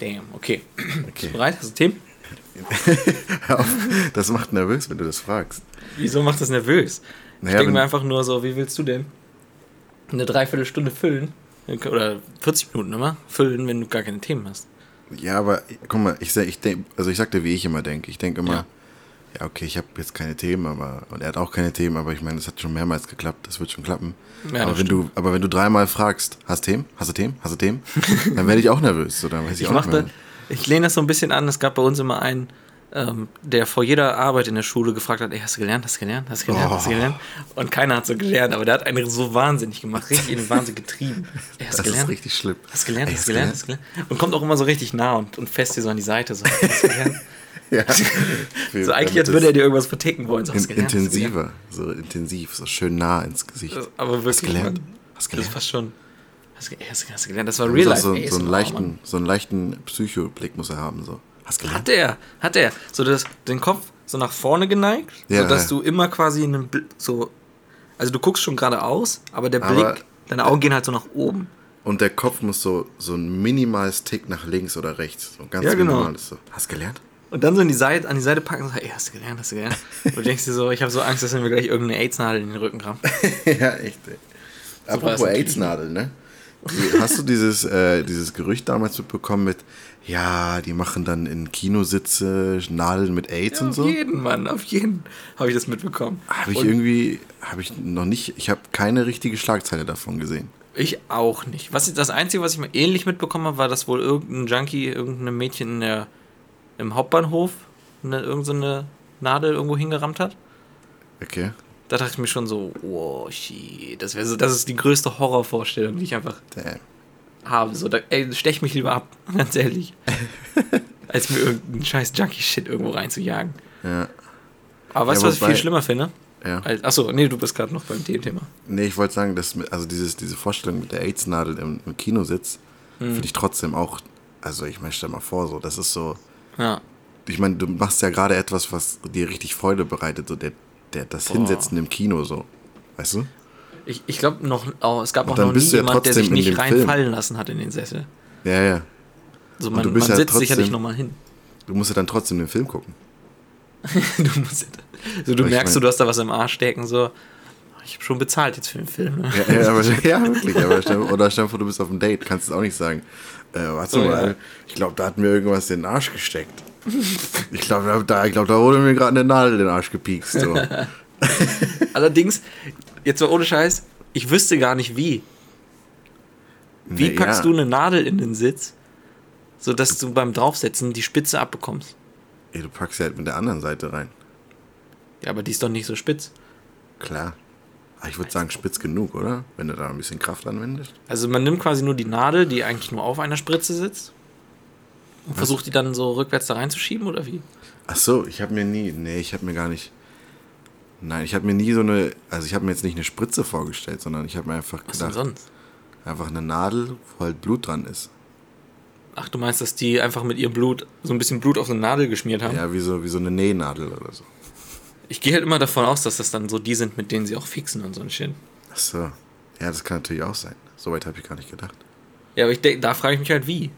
Damn, okay. Bist du bereit? Hast du Themen? Das macht nervös, wenn du das fragst. Wieso macht das nervös? ich Naja, denke wenn- mir einfach nur so, wie willst du denn eine Dreiviertelstunde füllen? Oder 40 Minuten immer füllen, wenn du gar keine Themen hast. Ja, aber guck mal, ich, ich denk, also ich sag dir, wie ich immer denke. Ich denke immer, Ja. Ja, okay, ich habe jetzt keine Themen, aber und er hat auch keine Themen, aber ich meine, das hat schon mehrmals geklappt, das wird schon klappen. Ja, aber wenn du, aber wenn du dreimal fragst, hast Themen, hast du Themen, hast du Themen, dann werde ich auch nervös. So, dann weiß ich, Ich auch machte, ich lehne das so ein bisschen an. Es gab bei uns immer einen, ähm, der vor jeder Arbeit in der Schule gefragt hat, ey, hast du gelernt, hast du gelernt, hast du gelernt, hast du Oh. gelernt? Und keiner hat so gelernt, aber der hat einen so wahnsinnig gemacht, richtig in den Wahnsinn getrieben. Ey, hast du Das ist gelernt? richtig schlimm. Hast du gelernt, Ey, hast du gelernt, hast du gelernt? Und kommt auch immer so richtig nah und, und fest dir so an die Seite. So, hast du gelernt? Ja. so eigentlich, als würde er dir irgendwas verticken wollen. So, hast in, gelernt, hast gelernt? intensiver, so intensiv, so schön nah ins Gesicht. Das- Aber Hast wirklich, du gelernt? Hast du Das gelernt? fast schon. Hast hast hast gelernt? Das war real life. so, so, einen leichten, so einen leichten Psychoblick muss er haben. So. Hast gelernt? Hat er, hat er. So das, den Kopf so nach vorne geneigt, Ja, sodass ja. du immer quasi in einem Bl- so. Also du guckst schon geradeaus, aber der Aber- Blick, deine Augen gehen halt so nach oben. Und der Kopf muss so, so ein minimales Tick nach links oder rechts. So ganz Ja, genau. minimales. So. Hast du gelernt? Und dann so in die Seite, an die Seite packen und sagen, ey, hast du gelernt, hast du gelernt? Und du denkst dir so, ich habe so Angst, dass mir gleich irgendeine AIDS-Nadel in den Rücken rammt. ja, echt. Ey. Apropos AIDS-Nadel, ne? Hast du dieses, äh, dieses Gerücht damals mitbekommen mit, ja, die machen dann in Kinositze Nadeln mit AIDS und auf so? jeden, Mann, auf jeden habe ich das mitbekommen. Habe ich Und irgendwie, habe ich noch nicht, ich habe keine richtige Schlagzeile davon gesehen. Ich auch nicht. Was, das Einzige, was ich mal ähnlich mitbekommen habe, war, dass wohl irgendein Junkie, irgendein Mädchen in der, im Hauptbahnhof eine, irgendeine Nadel irgendwo hingerammt hat. Okay. Da dachte ich mir schon so, wow, shit, das, wär so, das ist die größte Horrorvorstellung, die ich einfach Damn. habe. So, da, ey, stech mich lieber ab, ganz ehrlich. als mir irgendeinen scheiß Junkie-Shit irgendwo reinzujagen. Ja. Aber weißt du, Ja, was ich viel schlimmer finde? Ja. Als, achso, nee, du bist gerade noch beim Thema. Nee, ich wollte sagen, dass also dieses, diese Vorstellung mit der AIDS-Nadel im, im Kinositz Hm. finde ich trotzdem auch, also ich meine, stell mal vor, so, das ist so, Ja. ich meine, du machst ja gerade etwas, was dir richtig Freude bereitet, so der, der das Hinsetzen im Kino, so, weißt du? Ich, ich glaube noch, oh, es gab auch noch nie du ja jemand, der sich nicht dem Film. reinfallen lassen hat in den Sessel. Ja, ja. So, Und man, du man ja sitzt sicherlich trotzdem- nochmal hin. Du musst ja dann trotzdem den Film gucken. du musst, so, du Ich merkst, mein- du hast da was im Arsch stecken, so, ich habe schon bezahlt jetzt für den Film. Ne? Ja, ja, aber, ja wirklich. Aber stell, oder stell vor, du bist auf einem Date, kannst du auch nicht sagen. Äh, warte Oh, mal, ja. ich glaube, da hat mir irgendwas in den Arsch gesteckt. Ich glaube, da, ich glaub, da wurde mir gerade eine Nadel in den Arsch gepiekst. So. Allerdings, jetzt mal ohne Scheiß, ich wüsste gar nicht wie. Wie Nee, packst ja. du eine Nadel in den Sitz, sodass du beim Draufsetzen die Spitze abbekommst? Ey, du packst sie halt mit der anderen Seite rein. Ja, aber die ist doch nicht so spitz. Klar. Aber ich würde sagen, spitz genug, oder? Wenn du da ein bisschen Kraft anwendest. Also man nimmt quasi nur die Nadel, die eigentlich nur auf einer Spritze sitzt und versucht die dann so rückwärts da reinzuschieben oder wie? Ach so, ich habe mir nie, nee, ich habe mir gar nicht, nein, ich habe mir nie so eine, also ich habe mir jetzt nicht eine Spritze vorgestellt, sondern ich habe mir einfach Was denn gedacht, sonst? einfach eine Nadel, wo halt Blut dran ist. Ach, du meinst, dass die einfach mit ihrem Blut so ein bisschen Blut auf eine Nadel geschmiert haben? Ja, wie so, wie so eine Nähnadel oder so. Ich gehe halt immer davon aus, dass das dann so die sind, mit denen sie auch fixen und so ein Shit. Ach so. Ja, das kann natürlich auch sein. Soweit habe ich gar nicht gedacht. Ja, aber ich denk, da frage ich mich halt wie.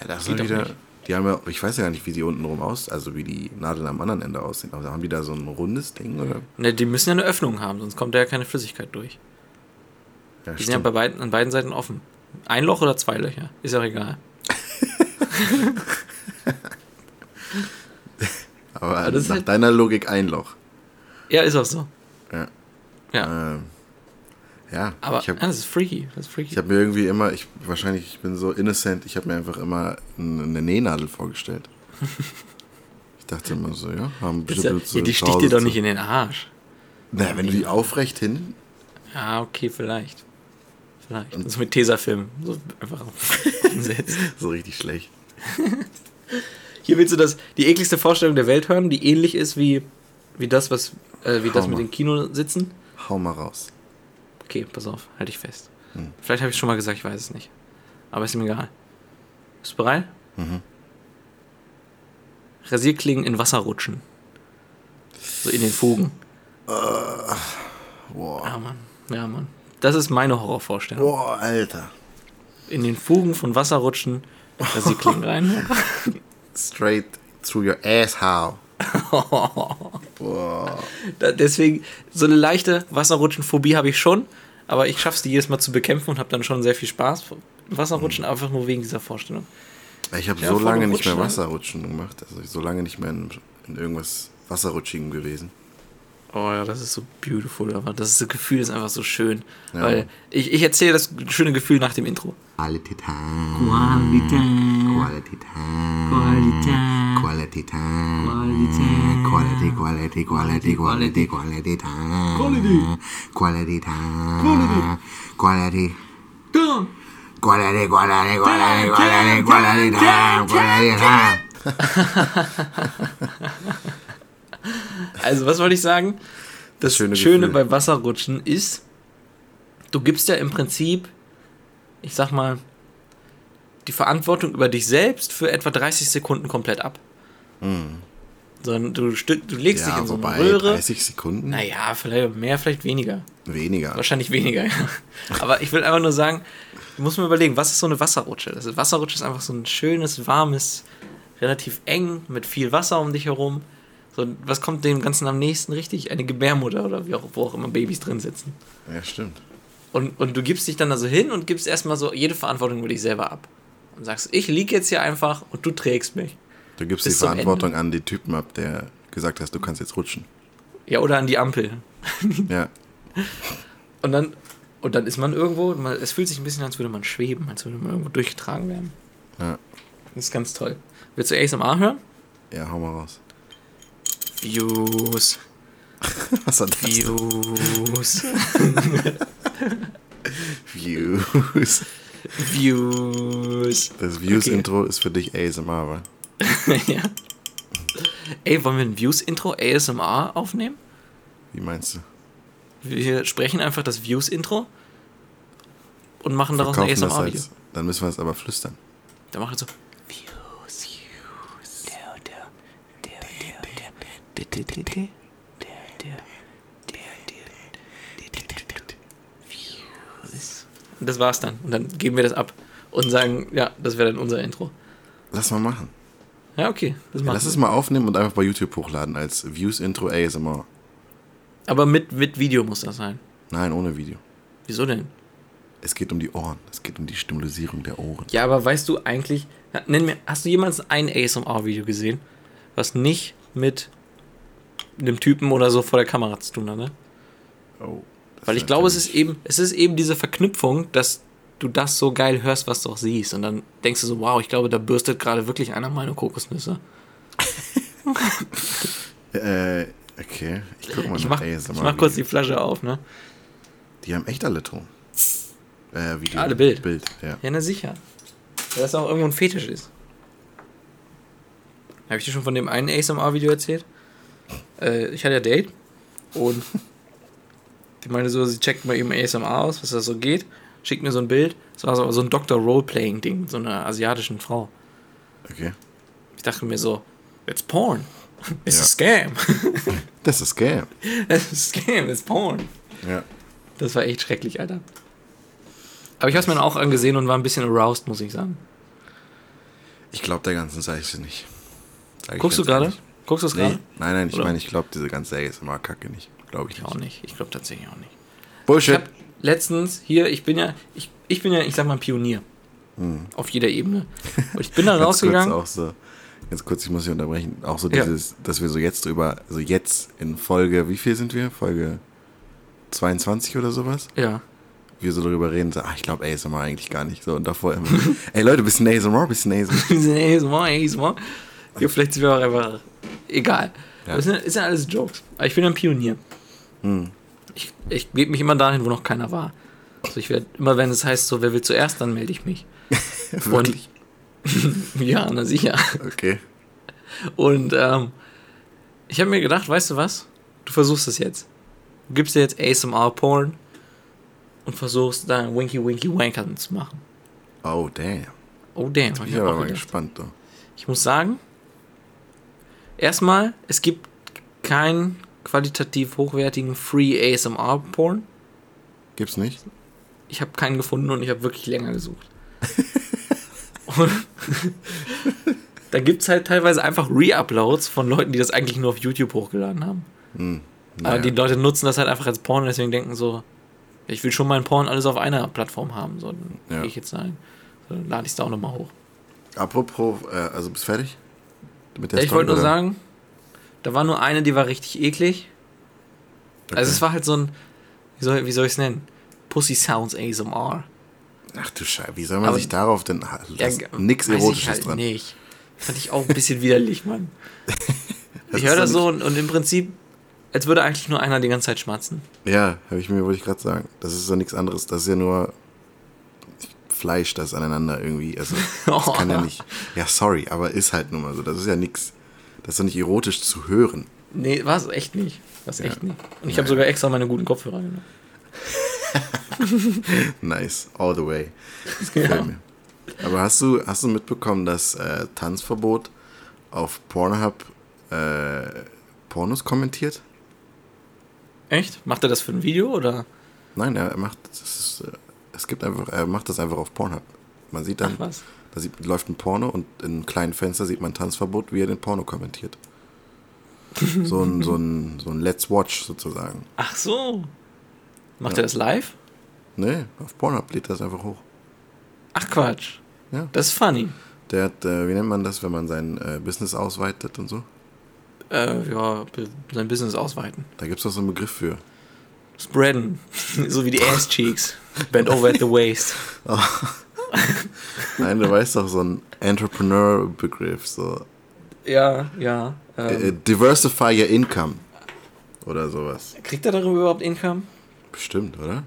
Ja, das doch wieder, die haben ja, ich weiß ja gar nicht, wie die unten rum aus, also wie die Nadeln am anderen Ende aussehen. Aber haben die da so ein rundes Ding oder? Ne, die müssen ja eine Öffnung haben, sonst kommt da ja keine Flüssigkeit durch. Ja, Die sind ja bei beiden, an beiden Seiten offen. Ein Loch oder zwei Löcher? Ist auch egal. Aber das ist nach halt- deiner Logik ein Loch. Ja, ist auch so. Ja. Ja. Ähm, ja, aber ich habe ja, das ist freaky. Das ist freaky. ich hab mir irgendwie immer, ich wahrscheinlich, ich bin so innocent, ich habe mir einfach immer eine Nähnadel vorgestellt. Ich dachte immer so, ja, haben ja, so die sticht dir doch nicht in den Arsch. Naja, wenn du die aufrecht hin, Ja, okay, vielleicht. Vielleicht. Und so mit Tesafilm. So einfach so richtig schlecht. Hier willst du das, die ekligste Vorstellung der Welt hören, die ähnlich ist wie, wie das, was, äh, wie das Hau mit mal. den Kinositzen? Hau mal raus. Okay, pass auf, halte ich fest. Hm. Vielleicht habe ich schon mal gesagt, ich weiß es nicht. Aber ist mir egal. Bist du bereit? Mhm. Rasierklingen in Wasser rutschen. So in den Fugen. Boah. Ja, Mann. Ja, Mann. Das ist meine Horrorvorstellung. Boah, Alter. In den Fugen von Wasser rutschen, Rasierklingen rein. Straight through your asshole. Boah. Deswegen, so eine leichte Wasserrutschenphobie habe ich schon, aber ich schaffe es, die jedes Mal zu bekämpfen und habe dann schon sehr viel Spaß. Wasserrutschen einfach nur wegen dieser Vorstellung. Ich habe Ja, so lange nicht mehr ne? Wasserrutschen gemacht. Also so lange nicht mehr in, in irgendwas Wasserrutschigem gewesen. Oh ja, das ist so beautiful, aber das ist, das Gefühl ist einfach so schön. Ja. Weil ich, ich erzähle das schöne Gefühl nach dem Intro. Quality time. Quality, Quality time. Quality time. Quality, quality, quality, quality, quality time. Quality. Quality time. Quality. Quality, quality, quality, quality, quality time. Quality time. Also, was wollte ich sagen? Das Schöne Schöne, bei Wasserrutschen ist, du gibst ja im Prinzip, ich sag mal, die Verantwortung über dich selbst für etwa 30 Sekunden komplett ab. Sondern du, du legst dich Ja, in so eine wobei Röhre. 30 Sekunden Naja, vielleicht mehr, vielleicht weniger. weniger. Wahrscheinlich weniger, ja. Aber ich will einfach nur sagen, du musst mir überlegen, was ist so eine Wasserrutsche? Das ist, Wasserrutsche ist einfach so ein schönes, warmes, relativ eng, mit viel Wasser um dich herum. So, was kommt dem Ganzen am nächsten richtig? Eine Gebärmutter oder wie auch, wo auch immer Babys drin sitzen. Ja, stimmt. Und, und du gibst dich dann also hin und gibst erstmal so jede Verantwortung über dich selber ab. Und sagst, ich liege jetzt hier einfach und du trägst mich. Du gibst Bis die Verantwortung an die Typen ab, der gesagt hast, du kannst jetzt rutschen. Ja, oder an die Ampel. Ja. Und dann, und dann ist man irgendwo, man, es fühlt sich ein bisschen an, als würde man schweben, als würde man irgendwo durchgetragen werden. Ja. Das ist ganz toll. Willst du ASMR hören? Ja, hau mal raus. Views. Was hat das? Views. Views. Views. Das Views-Intro ist für dich ASMR, wa? ja. Ey, wollen wir ein Views-Intro ASMR aufnehmen? Wie meinst du? Wir sprechen einfach das Views-Intro und machen daraus ein Verkaufen das ASMR-Video. dann müssen wir es aber flüstern. Da machen wir so. Views, Views. Der, der, der, der, der, der, der, der, der, der, der, der, der, der, der, Views. Und das war's dann. Und dann geben wir das ab und sagen, ja, das wäre dann unser Intro. Lass mal machen. Ja, okay, das Ja, lass wir. es mal aufnehmen und einfach bei YouTube hochladen als Views-Intro ASMR. Aber mit, mit Video muss das sein. Nein, ohne Video. Wieso denn? Es geht um die Ohren. Es geht um die Stimulierung der Ohren. Ja, aber weißt du eigentlich, nenn mir, hast du jemals ein ASMR-Video gesehen, was nicht mit einem Typen oder so vor der Kamera zu tun hat, ne? Oh. Weil ich glaube, es ist eben, es ist eben diese Verknüpfung, dass du das so geil hörst, was du auch siehst. Und dann denkst du so, wow, ich glaube, da bürstet gerade wirklich einer meine Kokosnüsse. Äh, okay. Ich guck mal Ich nach mach, ASMR. ich mach kurz die Flasche auf, ne? Die haben echt alle Ton. Äh, Video. Alle Bild. Bild, ja. Ja, na sicher. Weil das auch irgendwo ein Fetisch ist. Habe ich dir schon von dem einen ASMR-Video erzählt? Äh, ich hatte ja Date und die meinte so, sie checkt mal eben ASMR aus, was das so geht, schickt mir so ein Bild. Das war so, so ein Dr. Roleplaying-Ding mit so einer asiatischen Frau. Okay. Ich dachte mir so, it's porn. It's Ja. a scam. Das ist Scam. It's a scam, it's porn. Ja. Das war echt schrecklich, Alter. Aber ich habe es mir auch angesehen und war ein bisschen aroused, muss ich sagen. Ich glaube der ganzen Seite nicht. Sag Guckst du gerade? Guckst du es Nee, gerade? nein, nein, ich meine, ich glaube diese ganze ASMR-Kacke nicht. Glaube ich auch nicht. Ich glaube tatsächlich auch nicht. Ich Bullshit. letztens hier, ich bin ja, ich, ich bin ja, ich sag mal, ein Pionier. Auf jeder Ebene. Und ich bin da Hm. Ganz kurz rausgegangen. auch so, ganz kurz, ich muss dich unterbrechen, auch so Ja. dieses, dass wir so jetzt drüber, also jetzt in Folge, wie viel sind wir? Folge 22 oder sowas? Ja. Wir so darüber reden, so, ach, ich glaube ASMR eigentlich gar nicht. So, und davor immer, ey Leute, bisschen ASMR, bisschen ASMR. ASMR, ASMR. Ja, vielleicht sind wir auch einfach. Egal. Ja. Das sind, ist ja alles Jokes. Aber ich bin ein Pionier. Hm. Ich, ich gebe mich immer dahin, wo noch keiner war. Also ich werde, immer wenn es heißt, so, wer will zuerst, dann melde ich mich. Wirklich? Und, ja, na sicher. Okay. Und ähm, ich habe mir gedacht, weißt du was? Du versuchst es jetzt. Du gibst dir jetzt ASMR-Porn und versuchst da Winky Winky Wankern zu machen. Oh, damn. Oh damn, Ich ich bin auch aber mal gespannt, du. Ich muss sagen, erstmal, es gibt keinen qualitativ hochwertigen Free ASMR-Porn. Gibt's nicht? Ich habe keinen gefunden und ich habe wirklich länger gesucht. da gibt es halt teilweise einfach Re-Uploads von Leuten, die das eigentlich nur auf YouTube hochgeladen haben. Hm, Aber naja. die Leute nutzen das halt einfach als Porn und deswegen denken so, ich will schon meinen Porn alles auf einer Plattform haben. So, dann Ja. gehe ich jetzt ein. So, dann lade ich es da auch nochmal hoch. Apropos, äh, also bist du fertig? Mit der ich wollte nur sagen, da war nur eine, die war richtig eklig. Okay. Also es war halt so ein, wie soll, wie soll ich es nennen? Pussy Sounds ASMR. Ach du Scheiße, wie soll man Aber- sich darauf denn. Ja, nix ich Erotisches halt dran. nicht. Fand ich auch ein bisschen widerlich, Mann. Ich höre das so und, und im Prinzip, als würde eigentlich nur einer die ganze Zeit schmatzen. Ja, habe ich mir, wollte ich gerade sagen. Das ist so nichts anderes. Das ist ja nur Fleisch, das aneinander irgendwie. Also, das kann ja nicht. Ja, sorry, aber ist halt nun mal so. Das ist ja nichts. Das ist doch nicht erotisch zu hören. Nee, war es echt nicht. War es Ja. echt nicht. Und ich habe sogar extra meine guten Kopfhörer genommen. Nice, all the way. Das gefällt Ja. mir. Aber hast du, hast du mitbekommen, dass äh, Tanzverbot auf Pornhub äh, Pornos kommentiert? Echt? Macht er das für ein Video oder? Nein, er macht das ist, äh, es gibt einfach, er macht das einfach auf Pornhub. Man sieht dann, Ach was? Da sieht, läuft ein Porno und in einem kleinen Fenster sieht man Tanzverbot, wie er den Porno kommentiert. So ein, so ein, so ein Let's Watch sozusagen. Ach so. Macht Ja. er das live? Nee, auf Pornhub lädt das einfach hoch. Ach Quatsch. Ja. Das ist funny. Der hat, äh, wie nennt man das, wenn man sein äh, Business ausweitet und so? Äh, ja, sein Business ausweiten. Da gibt es doch so einen Begriff für. Spreaden. so wie die Ass Cheeks. Bend over at the waist. Nein, du weißt doch so ein Entrepreneur-Begriff, so Ja, ja. Ähm, äh, Diversify your income oder sowas. kriegt er darüber überhaupt Income? Bestimmt, oder?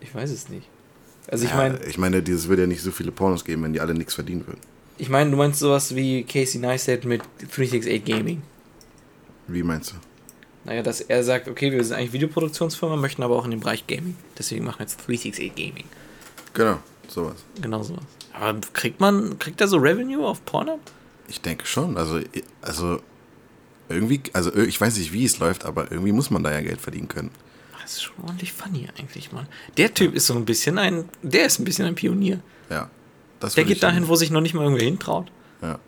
Ich weiß es nicht. Also ich ja, meine, ich meine, es würde ja nicht so viele Pornos geben, wenn die alle nichts verdienen würden. ich meine, du meinst sowas wie Casey Neistat mit 368 Gaming. Wie meinst du? Naja, dass er sagt, okay, wir sind eigentlich Videoproduktionsfirma, möchten aber auch in dem Bereich Gaming. Deswegen machen wir jetzt 368 Gaming. Genau, sowas. Genau sowas. Aber kriegt man, kriegt er so Revenue auf Pornhub? Ich denke schon. Also, also irgendwie, also ich weiß nicht, wie es läuft, aber irgendwie muss man da ja Geld verdienen können. Das ist schon ordentlich funny eigentlich, Mann. Der Typ ist so ein bisschen ein, der ist ein bisschen ein Pionier. Ja. Das Der geht dahin, wo sich noch nicht mal irgendwer hintraut. Ja.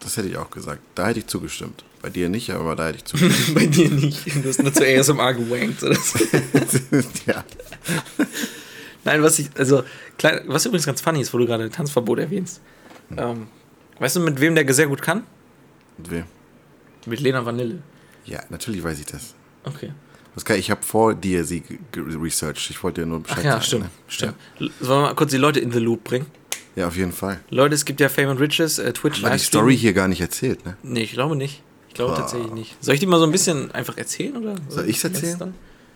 Das hätte ich auch gesagt. Da hätte ich zugestimmt. Bei dir nicht, aber da hätte ich zugestimmt. Bei dir nicht. Du hast nur zu ASMR gewankt oder so. ja. Nein, was ich, also, klein, was übrigens ganz funny ist, wo du gerade Tanzverbot erwähnst. Ähm, weißt du, mit wem der sehr gut kann? Und wem? Mit Lena Vanille. Ja, natürlich weiß ich das. Okay. Pascal, ich habe vor dir sie researched. Ich wollte dir nur Bescheid Ach ja, sagen. stimmt. ne? stimmt. L- Sollen wir mal kurz die Leute in the Loop bringen? Ja. ja, auf jeden Fall. Leute, es gibt ja Fame and Riches, äh, Twitch War die. Story hier gar nicht erzählt, ne? Nee, ich glaube nicht. Ich glaube Ah. tatsächlich nicht. Soll ich die mal so ein bisschen einfach erzählen? Oder? Soll ich's erzählen?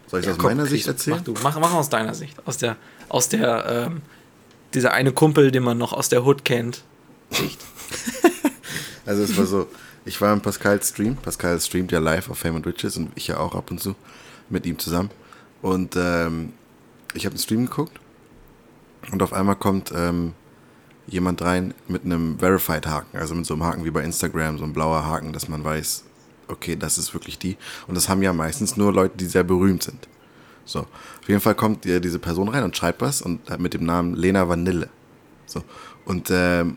Soll ich Ja, aus komm, meiner Sicht erzählen? Mach du, mach, mach aus deiner Sicht. Aus der, aus der, ähm, dieser eine Kumpel, den man noch aus der Hood kennt. Sicht. Also es war so, ich war im Pascal Stream. Pascal streamt ja live auf Fame and Riches und ich ja auch ab und zu mit ihm zusammen. Und ähm, ich habe den Stream geguckt und auf einmal kommt ähm, jemand rein mit einem Verified-Haken, also mit so einem Haken wie bei Instagram, so ein blauer Haken, dass man weiß, okay, das ist wirklich die. Und das haben ja meistens nur Leute, die sehr berühmt sind. So, auf jeden Fall kommt äh, diese Person rein und schreibt was und hat mit dem Namen Lena Vanille. So, und ähm,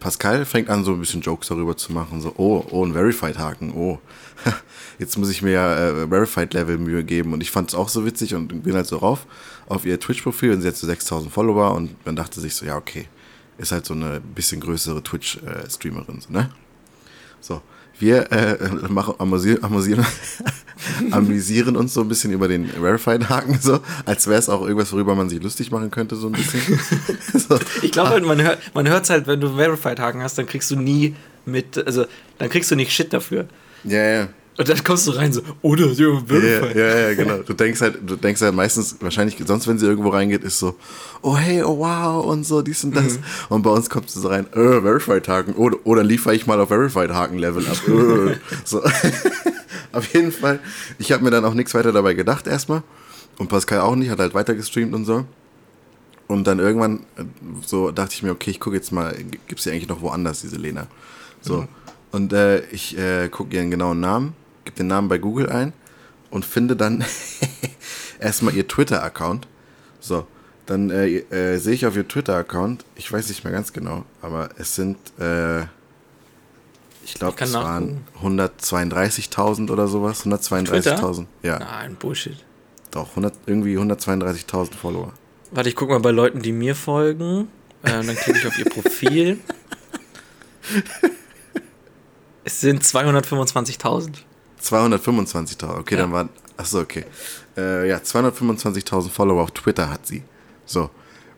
Pascal fängt an, so ein bisschen Jokes darüber zu machen. So, oh, oh, ein Verified-Haken, oh. Jetzt muss ich mir ja äh, Verified-Level Mühe geben. Und ich fand es auch so witzig und bin halt so rauf auf ihr Twitch-Profil und sie hat so 6000 Follower und man dachte sich so, ja, okay, ist halt so eine bisschen größere Twitch-Streamerin, so, ne? So, wir äh, machen, amüsieren, amüsieren, amüsieren uns so ein bisschen über den Verified-Haken, so, als wäre es auch irgendwas, worüber man sich lustig machen könnte, so ein bisschen. so. Ich glaube, halt, man hört man hört's halt, wenn du einen Verified-Haken hast, dann kriegst du nie mit, also dann kriegst du nicht Shit dafür. Ja, ja. Und dann kommst du rein so, oder ja, Ja, Verified. ja, ja, genau. Du denkst halt, du denkst halt meistens, wahrscheinlich, sonst wenn sie irgendwo reingeht, ist so, oh hey, oh wow und so, dies und das. Und bei uns kommt sie so rein, äh, Verified-Haken, oder, oder liefere ich mal auf Verified-Haken-Level ab. Äh. so. auf jeden Fall, ich habe mir dann auch nichts weiter dabei gedacht erstmal. Und Pascal auch nicht, hat halt weiter gestreamt und so. Und dann irgendwann, äh, so dachte ich mir, okay, ich gucke jetzt mal, gibt es die eigentlich noch woanders, diese Lena? So. Und äh, ich äh, gucke ihren genauen Namen, gebe den Namen bei Google ein und finde dann erstmal ihr Twitter-Account. So, dann äh, äh, sehe ich auf ihr Twitter-Account, ich weiß nicht mehr ganz genau, aber es sind, äh, ich glaube, es waren nachgucken. 132.000 oder sowas. 132.000. Ja, Nein, Bullshit. doch. 100, irgendwie 132.000 Follower. Warte, ich guck mal bei Leuten, die mir folgen. Äh, dann klicke ich auf ihr Profil. Es sind 225.000. 225.000. Okay, Ja. dann waren. Achso, okay. Äh, ja, 225.000 Follower auf Twitter hat sie. So.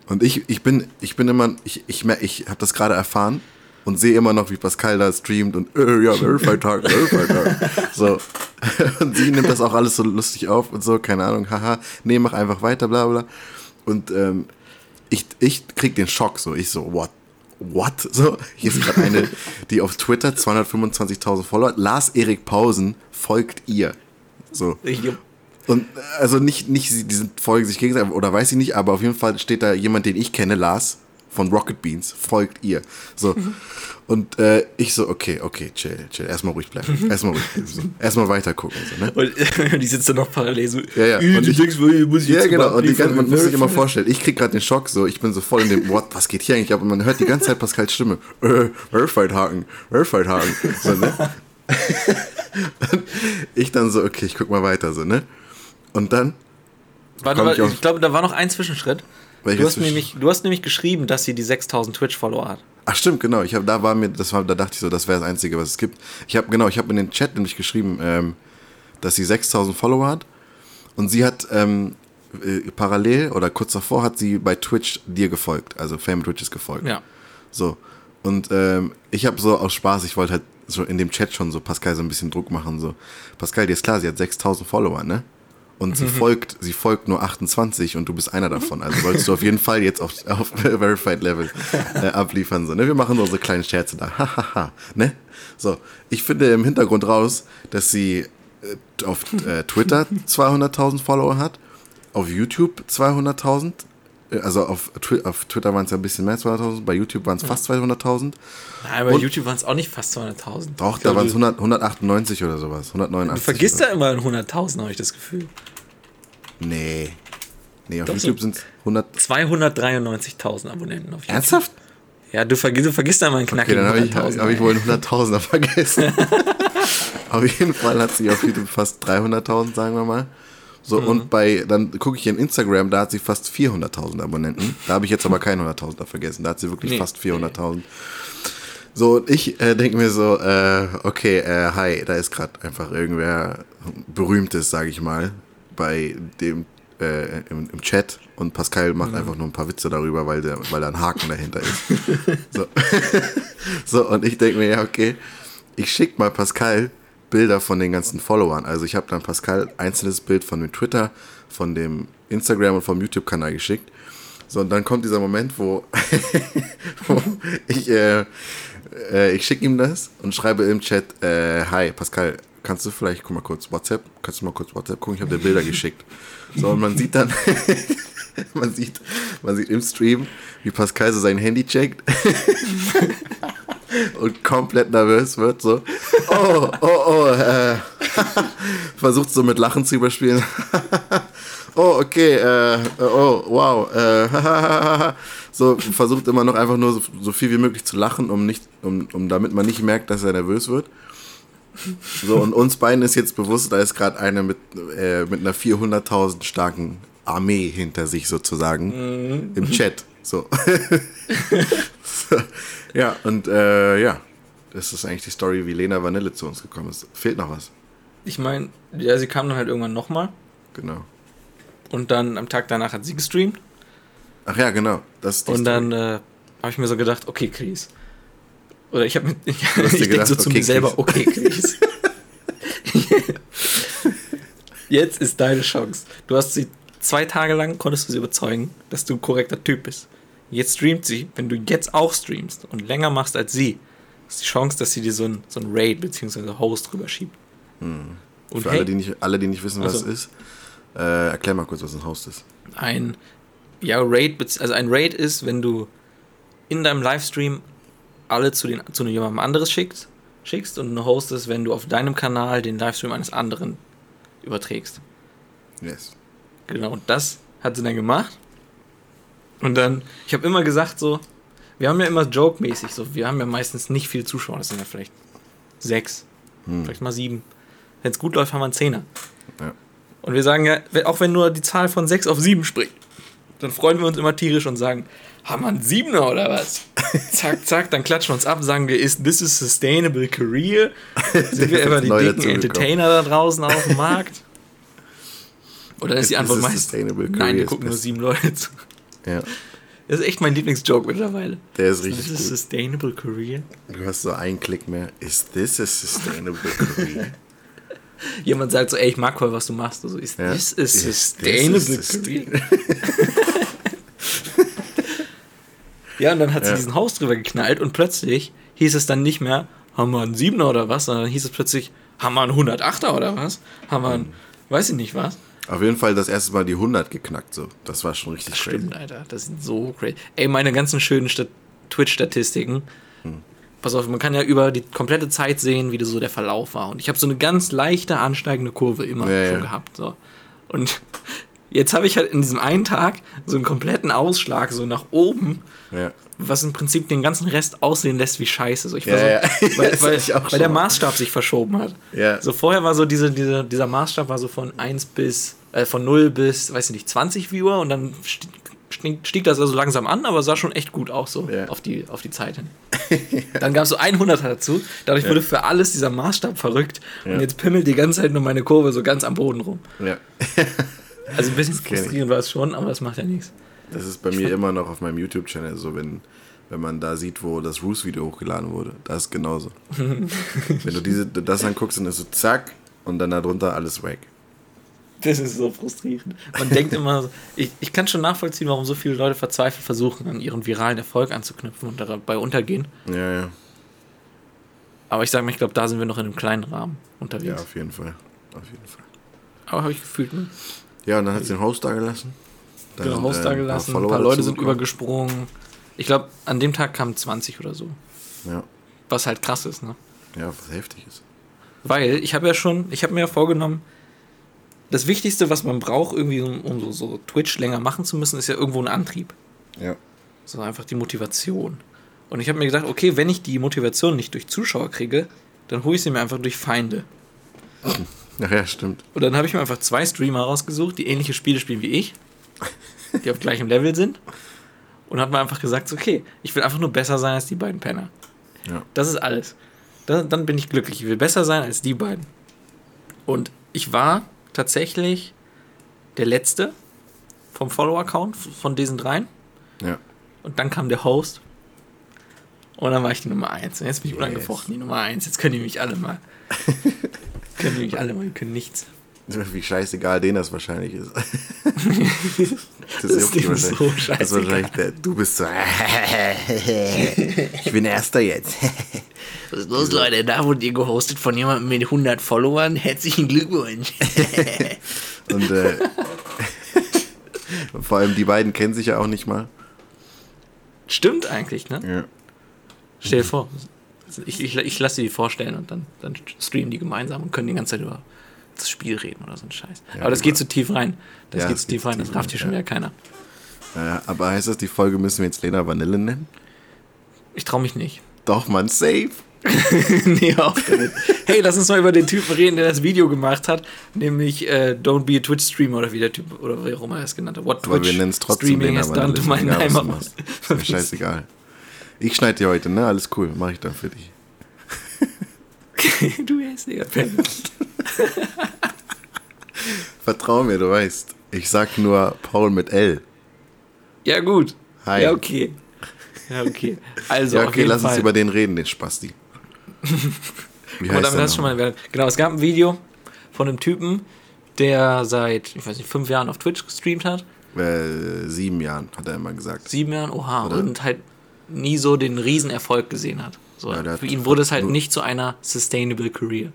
Und ich, ich bin, ich bin immer, ich, ich, ich habe das gerade erfahren und sehe immer noch, wie Pascal da streamt und äh, ja, Verified Tag, Verified Tag. So. Und sie nimmt das auch alles so lustig auf und so, keine Ahnung, haha, nee, mach einfach weiter, bla bla. Und ähm, ich, ich krieg den Schock so, ich so, what? What? So, hier ist gerade eine, die auf Twitter 225.000 Follower hat. Lars Erik Pausen folgt ihr. So. Ich, Und also nicht, nicht die sind folgen sich gegenseitig oder weiß ich nicht, aber auf jeden Fall steht da jemand, den ich kenne, Lars von Rocket Beans, folgt ihr. So. Und äh, ich so, okay, okay, chill, chill. Erstmal ruhig bleiben. Erstmal ruhig bleiben. So. Erstmal weiter gucken. So, ne? und die sitzt dann noch parallel so. Ja, ja. "Äh, Und ich- denkst, muss ich Ja, genau. Und die ganze, man muss sich verified?" immer vorstellen, ich krieg gerade den Schock, so, ich bin so voll in dem, what, was geht hier eigentlich ab? Und man hört die ganze Zeit Pascals Stimme. Äh, Verified Haken, Verified Haken. So, ne? Ich dann so, okay, ich guck mal weiter, so, ne? Und dann, Warte, ich warte, auf- ich glaube, da war noch ein Zwischenschritt. Du hast, nämlich, du hast nämlich geschrieben, dass sie die 6000 Twitch-Follower hat. Ach stimmt, genau, ich habe, da war mir, das war, da dachte ich so, das wäre das Einzige, was es gibt. Ich habe, genau, ich habe in den Chat nämlich geschrieben, ähm, dass sie 6000 Follower hat. Und sie hat, ähm, äh, parallel oder kurz davor hat sie bei Twitch dir gefolgt, also Fame Twitches gefolgt. Ja. So. Und ähm, ich habe so aus Spaß, ich wollte halt so in dem Chat schon so Pascal so ein bisschen Druck machen. So, Pascal, dir ist klar, sie hat 6000 Follower, ne? Und sie folgt, sie folgt nur 28 und du bist einer davon. Also solltest du auf jeden Fall jetzt auf, auf Verified Level äh, abliefern. So, ne? Wir machen nur so kleine Scherze da. Hahaha. ne? So, ich finde im Hintergrund raus, dass sie äh, auf äh, Twitter 200.000 Follower hat, auf YouTube 200.000, äh, also auf, auf Twitter waren es ja ein bisschen mehr als 200.000, bei YouTube waren es fast 200.000. Nein, bei Und- YouTube waren es auch nicht fast 200.000. Doch, Ich da waren es du- 100, 198 oder sowas, 189. Du vergisst ja immer 100.000, habe ich das Gefühl. Nee. Nee, auf Doch, YouTube sind es 100. 293.000 Abonnenten. Ernsthaft? Ja, du, vergisst, du vergisst einmal einen Okay, knackigen dann habe ich, 100.000. hab ich wohl einen 100.000er vergessen. auf jeden Fall hat sie auf YouTube fast 300.000, sagen wir mal. So, Mhm. und bei, dann gucke ich in Instagram, da hat sie fast 400.000 Abonnenten. Da habe ich jetzt aber keinen 100.000er vergessen. Da hat sie wirklich Nee. fast 400.000. So, und ich äh, denke mir so, äh, okay, äh, hi, da ist gerade einfach irgendwer Berühmtes, sage ich mal, bei dem äh, im, im Chat und Pascal macht einfach nur ein paar Witze darüber, weil, der, weil da ein Haken dahinter ist. So, so und ich denke mir, ja, okay, ich schicke mal Pascal Bilder von den ganzen Followern. Also ich habe dann Pascal einzelnes Bild von dem Twitter, von dem Instagram und vom YouTube-Kanal geschickt. So, und dann kommt dieser Moment, wo, wo ich, äh, äh, ich schicke ihm das und schreibe im Chat, äh, hi Pascal, kannst du vielleicht, guck mal kurz WhatsApp, kannst du mal kurz WhatsApp gucken, ich habe dir Bilder geschickt. So, und man sieht dann, man sieht, man sieht im Stream, wie Pascal so sein Handy checkt und komplett nervös wird, so, oh, oh, oh, äh, versucht so mit Lachen zu überspielen. oh, okay, äh, oh, wow, äh, so versucht immer noch einfach nur so, so viel wie möglich zu lachen, um nicht, um, um damit man nicht merkt, dass er nervös wird. So, und uns beiden ist jetzt bewusst, da ist gerade einer mit, äh, mit einer 400.000 starken Armee hinter sich sozusagen im Chat. So. so. Ja, und äh, ja, das ist eigentlich die Story, wie Lena Vanille zu uns gekommen ist. Fehlt noch was. Ich meine, ja, sie kam dann halt irgendwann nochmal. Genau. Und dann am Tag danach hat sie gestreamt. Ach ja, genau. Das ist die Und Story. dann äh, habe ich mir so gedacht, okay, Chris. Oder ich habe mir, ich, ich denke so zu okay, mir selber, Chris. okay, Chris. Jetzt ist deine Chance. Du hast sie zwei Tage lang, konntest du sie überzeugen, dass du ein korrekter Typ bist. Jetzt streamt sie. Wenn du jetzt auch streamst und länger machst als sie, ist die Chance, dass sie dir so ein, so ein Raid bzw. Host drüber schiebt. Und Hm. Für hey, alle, die nicht, alle, die nicht wissen, was Also- es ist, äh, erklär mal kurz, was ein Host ist. ein ja, Raid, also ein Raid ist, wenn du in deinem Livestream alle zu, den, zu jemandem anderes schickst, schickst und ein Host ist, wenn du auf deinem Kanal den Livestream eines anderen überträgst. Yes. Genau, und das hat sie dann gemacht. Und dann, ich habe immer gesagt so, wir haben ja immer joke-mäßig so, wir haben ja meistens nicht viele Zuschauer, das sind ja vielleicht sechs, vielleicht mal sieben. Wenn es gut läuft, haben wir einen Zehner. Ja. Und wir sagen ja, auch wenn nur die Zahl von sechs auf sieben springt, dann freuen wir uns immer tierisch und sagen, haben wir einen Siebener oder was? zack, zack, dann klatschen wir uns ab, sagen wir, ist this is sustainable career? Sind wir immer die dicken. Entertainer da draußen auf dem Markt? Oder ist die Is Antwort this meist, sustainable nein, wir is gucken nur sieben Leute zu. Ja, Das ist echt mein Lieblingsjoke mittlerweile. der ist richtig is gut. sustainable career? Du hast so einen Klick mehr. Is this a sustainable career? Jemand sagt so, ey, ich mag voll, was du machst. Also, ist Ja. this is Is sustainable this a career? ja, und dann hat sie Ja. diesen Haus drüber geknallt und plötzlich hieß es dann nicht mehr, haben wir einen Siebener oder was, sondern hieß es plötzlich, haben wir einen 108er oder was? Haben wir einen, weiß ich nicht was? Auf jeden Fall das erste Mal die 100 geknackt, so. Das war schon richtig crazy. Stimmt, Alter, das sind so crazy. Ey, meine ganzen schönen Stat Twitch-Statistiken. Hm. Pass auf, man kann ja über die komplette Zeit sehen, wie so der Verlauf war. Und ich habe so eine ganz leichte ansteigende Kurve immer Ja, schon ja. gehabt. So. Und jetzt habe ich halt in diesem einen Tag so einen kompletten Ausschlag so nach oben, Ja. was im Prinzip den ganzen Rest aussehen lässt wie Scheiße. So, ich Ja, war ja. so, weil, Das weil, hatte ich auch weil der. Maßstab sich verschoben hat. So vorher war so diese, diese, dieser Maßstab war so von 1 bis, äh, von 0 bis, weiß ich nicht, 20 Viewer und dann sti- stieg, stieg das also langsam an, aber sah schon echt gut aus so Ja. auf, die, auf die Zeit hin. Dann gab es so 100er dazu, dadurch wurde für alles dieser Maßstab verrückt Ja. und jetzt pimmelt die ganze Zeit nur meine Kurve so ganz am Boden rum. ja. Also ein bisschen ich. frustrierend war es schon, aber das macht ja nichts. Das ist bei mir immer noch auf meinem YouTube-Channel so, wenn, wenn man da sieht, wo das Roos-Video hochgeladen wurde. Das ist genauso. wenn du diese, das anguckst, dann ist so zack und dann darunter alles weg. Das ist so frustrierend. Man denkt immer, so- ich, ich kann schon nachvollziehen, warum so viele Leute verzweifelt versuchen, an ihren viralen Erfolg anzuknüpfen und dabei untergehen. Ja, ja. Aber ich sage mir, ich glaube, da sind wir noch in einem kleinen Rahmen Ja, unterwegs. auf jeden Fall. Auf jeden Fall. Aber habe ich gefühlt, ne? Ja, und dann hat sie den Host da gelassen. Dann Genau, Host äh, da ein paar gelassen, ein paar Leute sind dazugekommen. übergesprungen. Ich glaube, an dem Tag kamen 20 oder so. Ja, Was halt krass ist, ne? ja, was heftig ist. Weil ich habe ja schon, ich habe mir ja vorgenommen, das Wichtigste, was man braucht, irgendwie, um, um so, so Twitch länger machen zu müssen, ist ja irgendwo ein Antrieb. Ja. So einfach die Motivation. Und ich habe mir gedacht, okay, wenn ich die Motivation nicht durch Zuschauer kriege, dann hole ich sie mir einfach durch Feinde. Ach ja, stimmt. Und dann habe ich mir einfach zwei Streamer rausgesucht, die ähnliche Spiele spielen wie ich, die auf gleichem Level sind. Und hat mir einfach gesagt, okay, ich will einfach nur besser sein als die beiden Penner. Ja. Das ist alles. Dann, dann bin ich glücklich. Ich will besser sein als die beiden. Und ich war tatsächlich der Letzte vom Follower-Account von diesen dreien. Ja. Und dann kam der Host. Und dann war ich die Nummer 1. Und jetzt bin ich Yes. unangefochten die Nummer 1. Jetzt können die mich alle mal. können die mich alle mal, die können nichts. Wie scheißegal denen das wahrscheinlich ist. Das ist juckt die denen so wahrscheinlich. Das ist scheißegal. wahrscheinlich der, du bist so. ich bin Erster jetzt. Was ist los, Leute? Da wurde ihr gehostet von jemandem mit 100 Followern. Herzlichen Glückwunsch. Und äh, vor allem die beiden kennen sich ja auch nicht mal. Stimmt eigentlich, ne? Ja. Stell dir vor. Ich, ich, ich lasse sie die vorstellen und dann, dann streamen die gemeinsam und können die ganze Zeit über das Spiel reden oder so ein Scheiß. Ja, Aber das geht zu tief rein. Das Ja, geht zu tief rein, das rafft hier schon wieder keiner. Äh, aber heißt das, die Folge müssen wir jetzt Lena Vanille nennen? Ich traue mich nicht. Doch, man, safe. nee, auf damit. Hey, lass uns mal über den Typen reden, der das Video gemacht hat, nämlich äh, Don't be a Twitch-Streamer oder wie der Typ, oder wie auch immer er es genannt hat. What Aber Twitch wir nennen es trotzdem Streaming Lena has done to my. Ist mir scheißegal. Ich schneide dir heute, ne? Alles cool. Mach ich dann für dich. du hässlicher Penner. Vertrau mir, du weißt. Ich sag nur Paul mit L. Ja, gut. Hi. Ja, okay. Ja, okay. Also, ja, okay, lass Fall. uns über den reden, den Spasti. Wie Guck heißt du schon mal. Genau, es gab ein Video von einem Typen, der seit, ich weiß nicht, fünf Jahren auf Twitch gestreamt hat. Äh, sieben Jahren, hat er immer gesagt. Sieben Jahren, oha. Oder? Und halt nie so den Riesenerfolg gesehen hat. So, Ja, für hat ihn wurde es halt nicht zu einer sustainable career.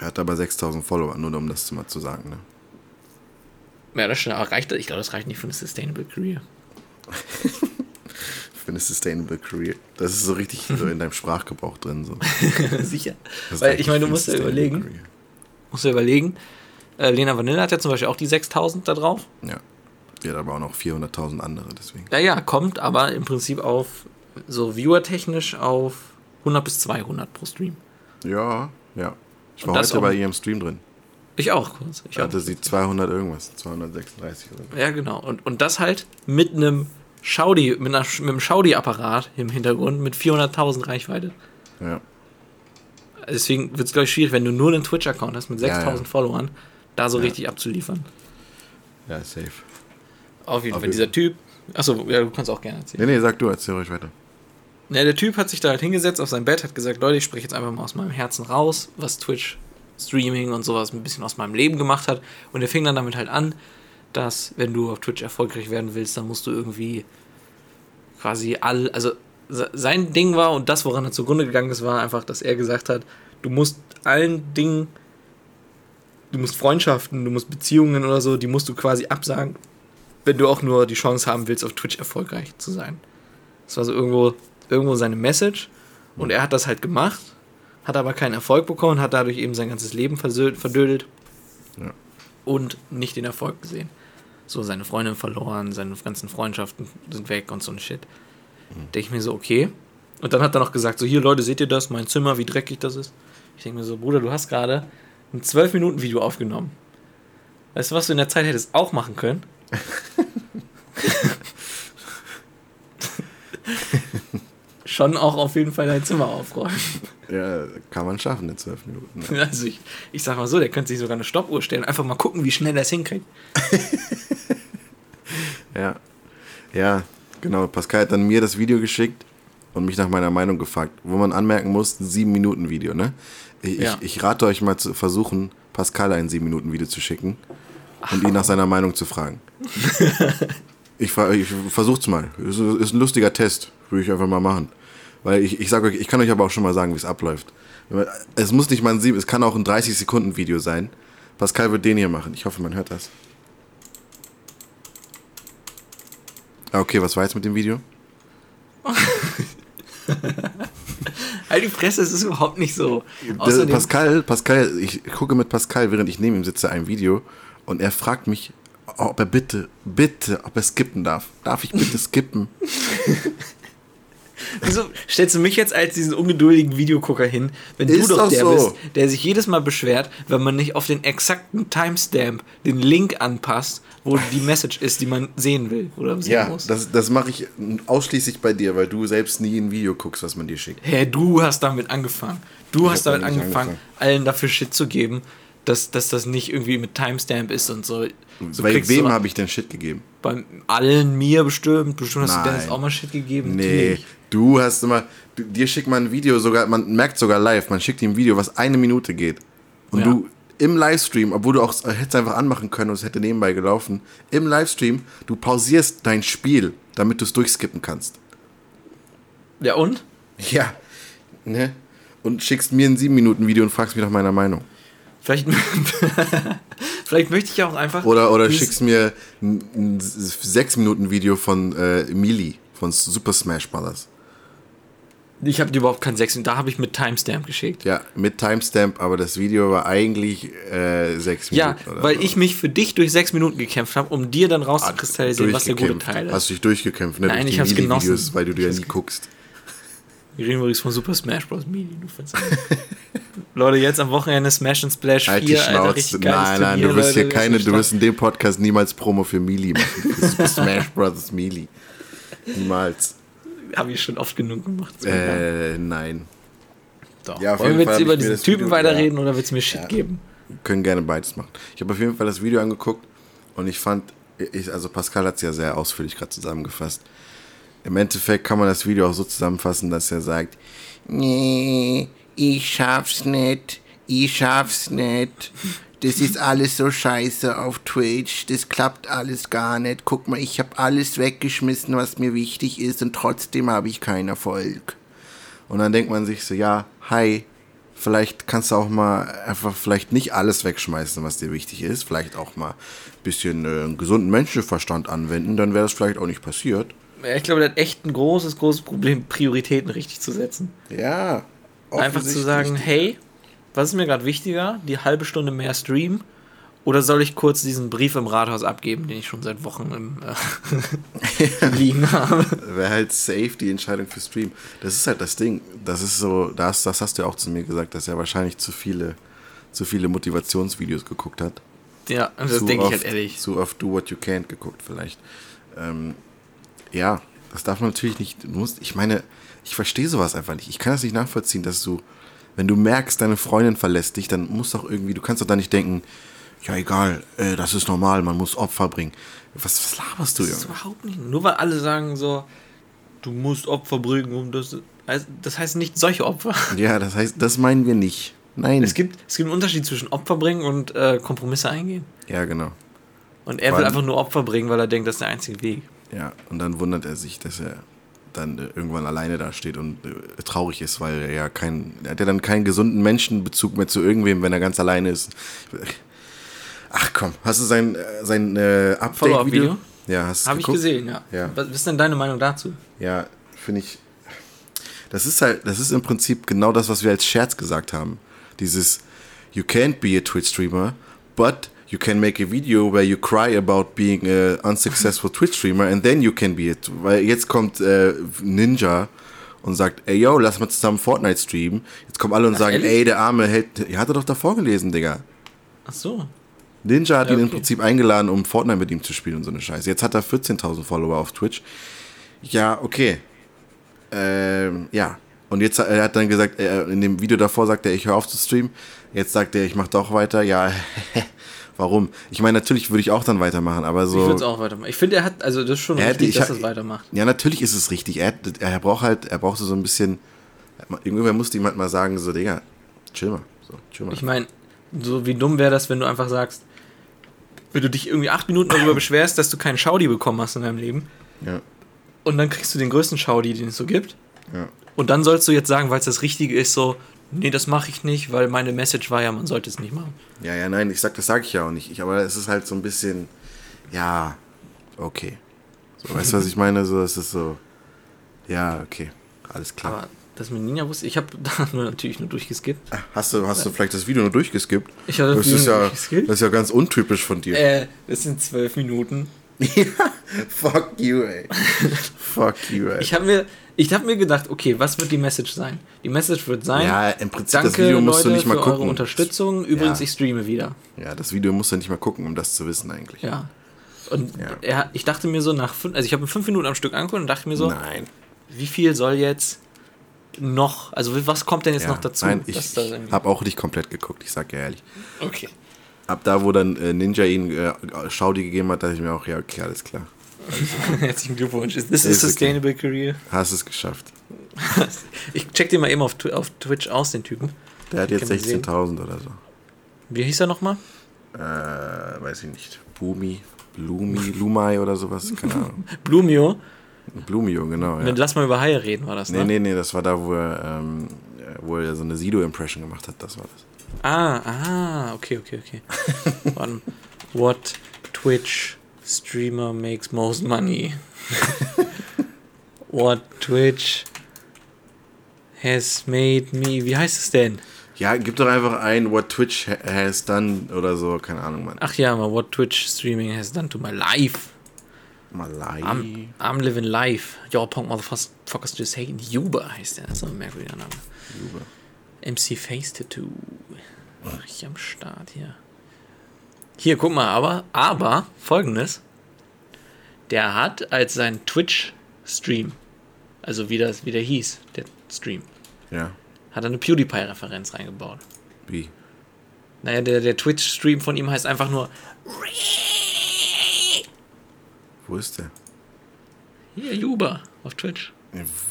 Er hat aber 6000 Follower, nur um das mal zu sagen. Ne? Ja, das stimmt, aber reicht? Ich glaube, das reicht nicht für eine sustainable career. Für eine Sustainable Career. Das ist so richtig so in deinem Sprachgebrauch drin. So. Sicher. Weil reicht ich meine, du musst ja überlegen, Career. musst du überlegen, äh, Lena Vanille hat ja zum Beispiel auch die 6000 da drauf. Ja. Ja, da waren auch 400.000 andere, deswegen. Ja, ja, kommt aber im Prinzip auf, so viewer-technisch auf 100 bis 200 pro Stream. Ja, ja. Ich war Und heute bei ihrem Stream drin. Ich auch kurz. Ich Ich auch. hatte sie 200 irgendwas, 236 oder so. Ja, genau. Und, und das halt mit einem Schaudi, mit, einer, mit einem Schaudi-Apparat im Hintergrund mit 400.000 Reichweite. Ja. Deswegen wird es, glaube ich, schwierig, wenn du nur einen Twitch-Account hast mit Ja, 6.000 ja. Followern, da so Ja. richtig abzuliefern. Ja, safe. Auf jeden Auf Fall. jeden Dieser Typ. Achso, ja, du kannst auch gerne erzählen. Nee, nee, sag du, erzähl ruhig weiter. Ja, der Typ hat sich da halt hingesetzt auf sein Bett, hat gesagt, Leute, ich spreche jetzt einfach mal aus meinem Herzen raus, was Twitch, Streaming und sowas ein bisschen aus meinem Leben gemacht hat. Und er fing dann damit halt an, dass wenn du auf Twitch erfolgreich werden willst, dann musst du irgendwie quasi all, also se- sein Ding war und das, woran er zugrunde gegangen ist, war einfach, dass er gesagt hat, du musst allen Dingen, du musst Freundschaften, du musst Beziehungen oder so, die musst du quasi absagen, wenn du auch nur die Chance haben willst, auf Twitch erfolgreich zu sein. Das war so irgendwo, irgendwo seine Message. Und er hat das halt gemacht, hat aber keinen Erfolg bekommen, hat dadurch eben sein ganzes Leben verdödelt Ja. und nicht den Erfolg gesehen. So seine Freundin verloren, seine ganzen Freundschaften sind weg und so ein Shit. Denke ich mir so, okay. Und dann hat er noch gesagt, so hier Leute, seht ihr das, mein Zimmer, wie dreckig das ist? Ich denke mir so, Bruder, du hast gerade ein 12-Minuten-Video aufgenommen. Weißt du, was du in der Zeit hättest auch machen können? Schon auch auf jeden Fall dein Zimmer aufräumen. Ja, kann man schaffen in zwölf Minuten. Ne? Also ich, ich sag mal so, der könnte sich sogar eine Stoppuhr stellen. Einfach mal gucken, wie schnell er es hinkriegt. Ja. Ja, genau. Pascal hat dann mir das Video geschickt und mich nach meiner Meinung gefragt. Wo man anmerken muss, ein 7-Minuten-Video, ne? Ich, Ja. ich, ich rate euch mal zu versuchen, Pascal ein 7-Minuten-Video zu schicken und ihn nach seiner Meinung zu fragen. ich ich versuch's mal. Ist, ist ein lustiger Test. Würde ich einfach mal machen. Weil ich, ich sage euch, ich kann euch aber auch schon mal sagen, wie es abläuft. Es muss nicht mal ein 7, es kann auch ein 30-Sekunden-Video sein. Pascal wird den hier machen. Ich hoffe, man hört das. Ah, Okay, was war jetzt mit dem Video? Halt die Fresse, es ist überhaupt nicht so. Außerdem, Pascal, Pascal, ich gucke mit Pascal, während ich neben ihm sitze, ein Video und er fragt mich, ob er bitte, bitte, ob er skippen darf. Darf ich bitte skippen? Wieso stellst du mich jetzt als diesen ungeduldigen Videogucker hin, wenn Ist du doch der so. bist, der sich jedes Mal beschwert, wenn man nicht auf den exakten Timestamp den Link anpasst, wo die Message ist, die man sehen will oder sehen Ja, muss. das, das mache ich ausschließlich bei dir, weil du selbst nie ein Video guckst, was man dir schickt. Hä, du hast damit angefangen. Du Ich hast damit angefangen, angefangen. allen dafür Shit zu geben, dass, dass das nicht irgendwie mit Timestamp ist und so. so bei wem du habe ich denn Shit gegeben? Bei allen mir bestimmt. Bestimmt hast du Nein. Dennis auch mal Shit gegeben. Nee. Du hast immer, du, dir schickt man ein Video sogar, man merkt sogar live, man schickt ihm ein Video, was eine Minute geht. Und Ja. du im Livestream, obwohl du auch hättest einfach anmachen können und es hätte nebenbei gelaufen, im Livestream, du pausierst dein Spiel, damit du es durchskippen kannst. Ja, und? Ja. Ne? Und schickst mir ein 7-Minuten-Video und fragst mich nach meiner Meinung. Vielleicht, vielleicht möchte ich auch einfach. Oder, oder schickst mir ein, ein 6-Minuten-Video von äh, Melee, von Super Smash Bros. Ich habe dir überhaupt keinen Sex. Da habe ich mit Timestamp geschickt. Ja, mit Timestamp, aber das Video war eigentlich äh, 6 Ja, Minuten. oder weil so. ich mich für dich durch sechs Minuten gekämpft habe, um dir dann Ah, rauszukristallisieren, was der gute. Teil ist. Hast du dich durchgekämpft, ne? Nein, durch ich hab's genossen. Melee-Videos, weil du dir ja nie guckst. Wir reden übrigens von Super Smash Bros. Melee. Du findest Leute, jetzt am Wochenende Smash and Splash 4. Halt die Alter, Schnauze. richtig nein, nein, Turnier, du wirst hier keine, du wirst in dem Podcast niemals Promo für Melee machen. Smash Bros. Melee. Niemals. Habe ich schon oft genug gemacht. Äh, nein. Doch. ja, Wollen wir jetzt über diesen Typen Video- weiterreden ja. oder willst du mir Shit Ja. geben? Wir können gerne beides machen. Ich habe auf jeden Fall das Video angeguckt und ich fand, ich, also Pascal hat es ja sehr ausführlich gerade zusammengefasst. Im Endeffekt kann man das Video auch so zusammenfassen, dass er sagt, nee, ich schaff's nicht, ich schaff's nicht. Das ist alles so scheiße auf Twitch, das klappt alles gar nicht. Guck mal, ich habe alles weggeschmissen, was mir wichtig ist und trotzdem habe ich keinen Erfolg. Und dann denkt man sich so, ja, hi, vielleicht kannst du auch mal einfach vielleicht nicht alles wegschmeißen, was dir wichtig ist. Vielleicht auch mal ein bisschen äh, einen gesunden Menschenverstand anwenden, dann wäre das vielleicht auch nicht passiert. Ja, Ich glaube, der hat echt ein großes, großes Problem, Prioritäten richtig zu setzen. Ja. Einfach zu sagen, hey, was ist mir gerade wichtiger? Die halbe Stunde mehr Stream Oder soll ich kurz diesen Brief im Rathaus abgeben, den ich schon seit Wochen im, äh, liegen habe? Wäre halt safe die Entscheidung für Stream. Das ist halt das Ding. Das ist so, das, das hast du ja auch zu mir gesagt, dass er wahrscheinlich zu viele, zu viele Motivationsvideos geguckt hat. Ja, das denke ich halt ehrlich. Zu oft Do What You Can't geguckt, vielleicht. Ähm, ja, das darf man natürlich nicht. Musst, ich meine, ich verstehe sowas einfach nicht. Ich kann das nicht nachvollziehen, dass du, wenn du merkst, deine Freundin verlässt dich, dann musst doch irgendwie, du kannst doch da nicht denken, ja egal, äh, das ist normal, man muss Opfer bringen. Was, was laberst du, Das ist Junge? überhaupt nicht. Nur weil alle sagen so, du musst Opfer bringen, um das. Das heißt nicht solche Opfer. Ja, das heißt, das meinen wir nicht. Nein. Es gibt, es gibt einen Unterschied zwischen Opfer bringen und äh, Kompromisse eingehen. ja, genau. Und er Vor will einfach nur Opfer bringen, weil er denkt, das ist der einzige Weg. Ja, und dann wundert er sich, dass er dann äh, irgendwann alleine dasteht und äh, traurig ist, weil er ja kein, er hat ja dann keinen gesunden Menschenbezug mehr zu irgendwem, wenn er ganz alleine ist. Ach komm, hast du sein, äh, sein äh, Update-Video? Ja, hast du Habe ich gesehen, ja. Ja. Was ist denn deine Meinung dazu? Ja, finde ich. Das ist halt, das ist im Prinzip genau das, was wir als Scherz gesagt haben. Dieses, you can't be a Twitch-Streamer, but you can make a video where you cry about being a unsuccessful Twitch-Streamer and then you can be it. Weil jetzt kommt äh, Ninja und sagt, ey yo, lass mal zusammen Fortnite streamen. Jetzt kommen alle und sagen, ehrlich? ey, der arme Held, ihr hattet doch davor gelesen, Digga. Ach so. Ninja hat Ja, ihn im okay. Prinzip eingeladen, um Fortnite mit ihm zu spielen und so eine Scheiße. Jetzt hat er 14.000 Follower auf Twitch. Ja, okay. Ähm, ja. Und jetzt hat er hat dann gesagt, äh, in dem Video davor sagt er, ich höre auf zu streamen. Jetzt sagt er, ich mache doch weiter. Ja, warum? Ich meine, natürlich würde ich auch dann weitermachen, aber Ich würde es so. auch weitermachen. Ich finde, er hat, also das ist schon hätte- richtig, ich dass er es weitermacht. Ja, natürlich ist es richtig. Er, hat- er braucht halt, er braucht so ein bisschen. Irgendwann muss jemand mal sagen, so, Digga, chill mal. So, chill mal. Ich meine, so wie dumm wäre das, wenn du einfach sagst, wenn du dich irgendwie acht Minuten darüber beschwerst, dass du keinen Schaudi bekommen hast in deinem Leben ja, und dann kriegst du den größten Schaudi, den es so gibt. ja. Und dann sollst du jetzt sagen, weil es das Richtige ist, so, nee, das mache ich nicht, weil meine Message war ja, man sollte es nicht machen. Ja, ja, nein, ich sag, das sage ich ja auch nicht. Ich, aber es ist halt so ein bisschen, ja, okay. So, weißt du, was ich meine? So, es ist so, ja, okay, alles klar. Aber das mit Ninja wusste ich, habe da nur natürlich nur durchgeskippt. Hast du, hast du vielleicht das Video nur durchgeskippt? Ich habe das das, ist Video ja, durchgeskippt. das ist ja ganz untypisch von dir. Äh, das sind zwölf Minuten. Fuck you, ey. Fuck you, ey. Ich habe mir, ich hab mir gedacht, okay, was wird die Message sein? Die Message wird sein, ja, im Prinzip, danke das Video musst Leute du nicht mal für gucken. eure Unterstützung. Übrigens, Ja. ich streame wieder. Ja, das Video musst du nicht mal gucken, um das zu wissen eigentlich. Ja. Und Ja. Er, ich dachte mir so nach fünf, also ich habe mir fünf Minuten am Stück angeguckt und dachte mir so, Nein. wie viel soll jetzt noch, also was kommt denn jetzt Ja, noch dazu? Nein, ich da habe auch nicht komplett geguckt, ich sag ja ehrlich. okay. Ab da, wo dann äh, Ninja ihn äh, Schaudi gegeben hat, dachte ich mir auch, ja, okay, alles klar. Herzlichen Glückwunsch. Is this a Ist okay. sustainable career? Hast es geschafft. Ich check den mal eben auf, auf Twitch aus, den Typen. Der hat jetzt Kann man sehen. 16.000 oder so. Wie hieß er nochmal? Äh, weiß ich nicht. Bumi, Blumi, Lumai oder sowas, keine Ahnung. Blumio. Blumio, genau, ja. Lass mal über Haie reden, war das, Nee, ne? nee, nee, das war da, wo er, ähm, äh, wo er so eine Sido-Impression gemacht hat, das war das. Ah, ah, okay, okay, okay. What Twitch streamer makes most money? What Twitch has made me. Wie heißt es denn? Ja, gib doch einfach ein, what Twitch ha- has done oder so, keine Ahnung, Mann. Ach ja, mal What Twitch streaming has done to my life. Malai. I'm, I'm living life. Your punk motherfuckers just hating. Uber heißt der. Das ist ein merkwürdiger Name. Jube. MC Face Tattoo. Richtig am Start hier. Hier, guck mal, aber, aber, folgendes. Der hat als sein Twitch-Stream, also wie, das, wie der hieß, der Stream, Ja, hat er eine PewDiePie-Referenz reingebaut. wie? Naja, der, der Twitch-Stream von ihm heißt einfach nur Wo ist der? hier, Juba auf Twitch.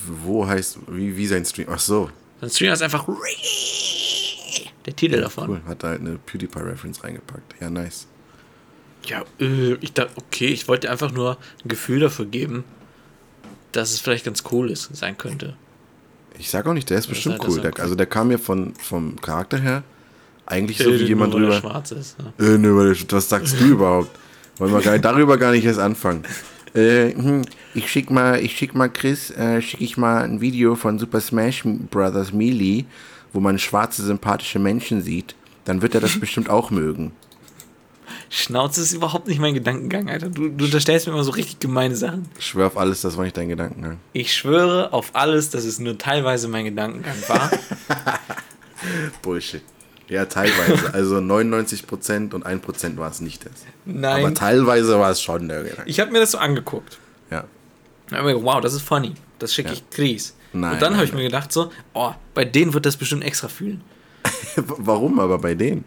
Wo heißt, wie, wie sein Stream? Ach so, Sein Stream heißt einfach der Titel davon. cool. Hat da halt eine PewDiePie-Reference reingepackt. Ja, nice. Ja, äh, ich dachte, okay, ich wollte einfach nur ein Gefühl dafür geben, dass es vielleicht ganz cool ist, sein könnte. Ich sag auch nicht, der ist bestimmt halt cool. Der, cool. also der kam mir von, vom Charakter her eigentlich so Äh, wie jemand nur er drüber. schwarz ist. Ja. Äh, weil der- was sagst du überhaupt? Wollen wir gar nicht, darüber gar nicht erst anfangen. Äh, hm, ich schick mal, ich schick mal Chris, äh, schick ich mal ein Video von Super Smash Brothers Melee, wo man schwarze sympathische Menschen sieht. Dann wird er das bestimmt auch mögen. Schnauze ist überhaupt nicht mein Gedankengang, Alter. Du, du unterstellst mir immer so richtig gemeine Sachen. Ich schwör auf alles, das war nicht dein Gedankengang. Ich schwöre auf alles, dass es nur teilweise mein Gedankengang war. Bullshit. Ja, teilweise. Also 99% und 1% war es nicht das. Nein. Aber teilweise war es schon der Gedanke. Ich habe mir das so angeguckt. Ja. Da hab ich mir gedacht, wow, das ist funny. Das schicke ich Chris. Nein, und dann habe ich mir gedacht so, oh, bei denen wird das bestimmt extra fühlen. Warum aber bei denen?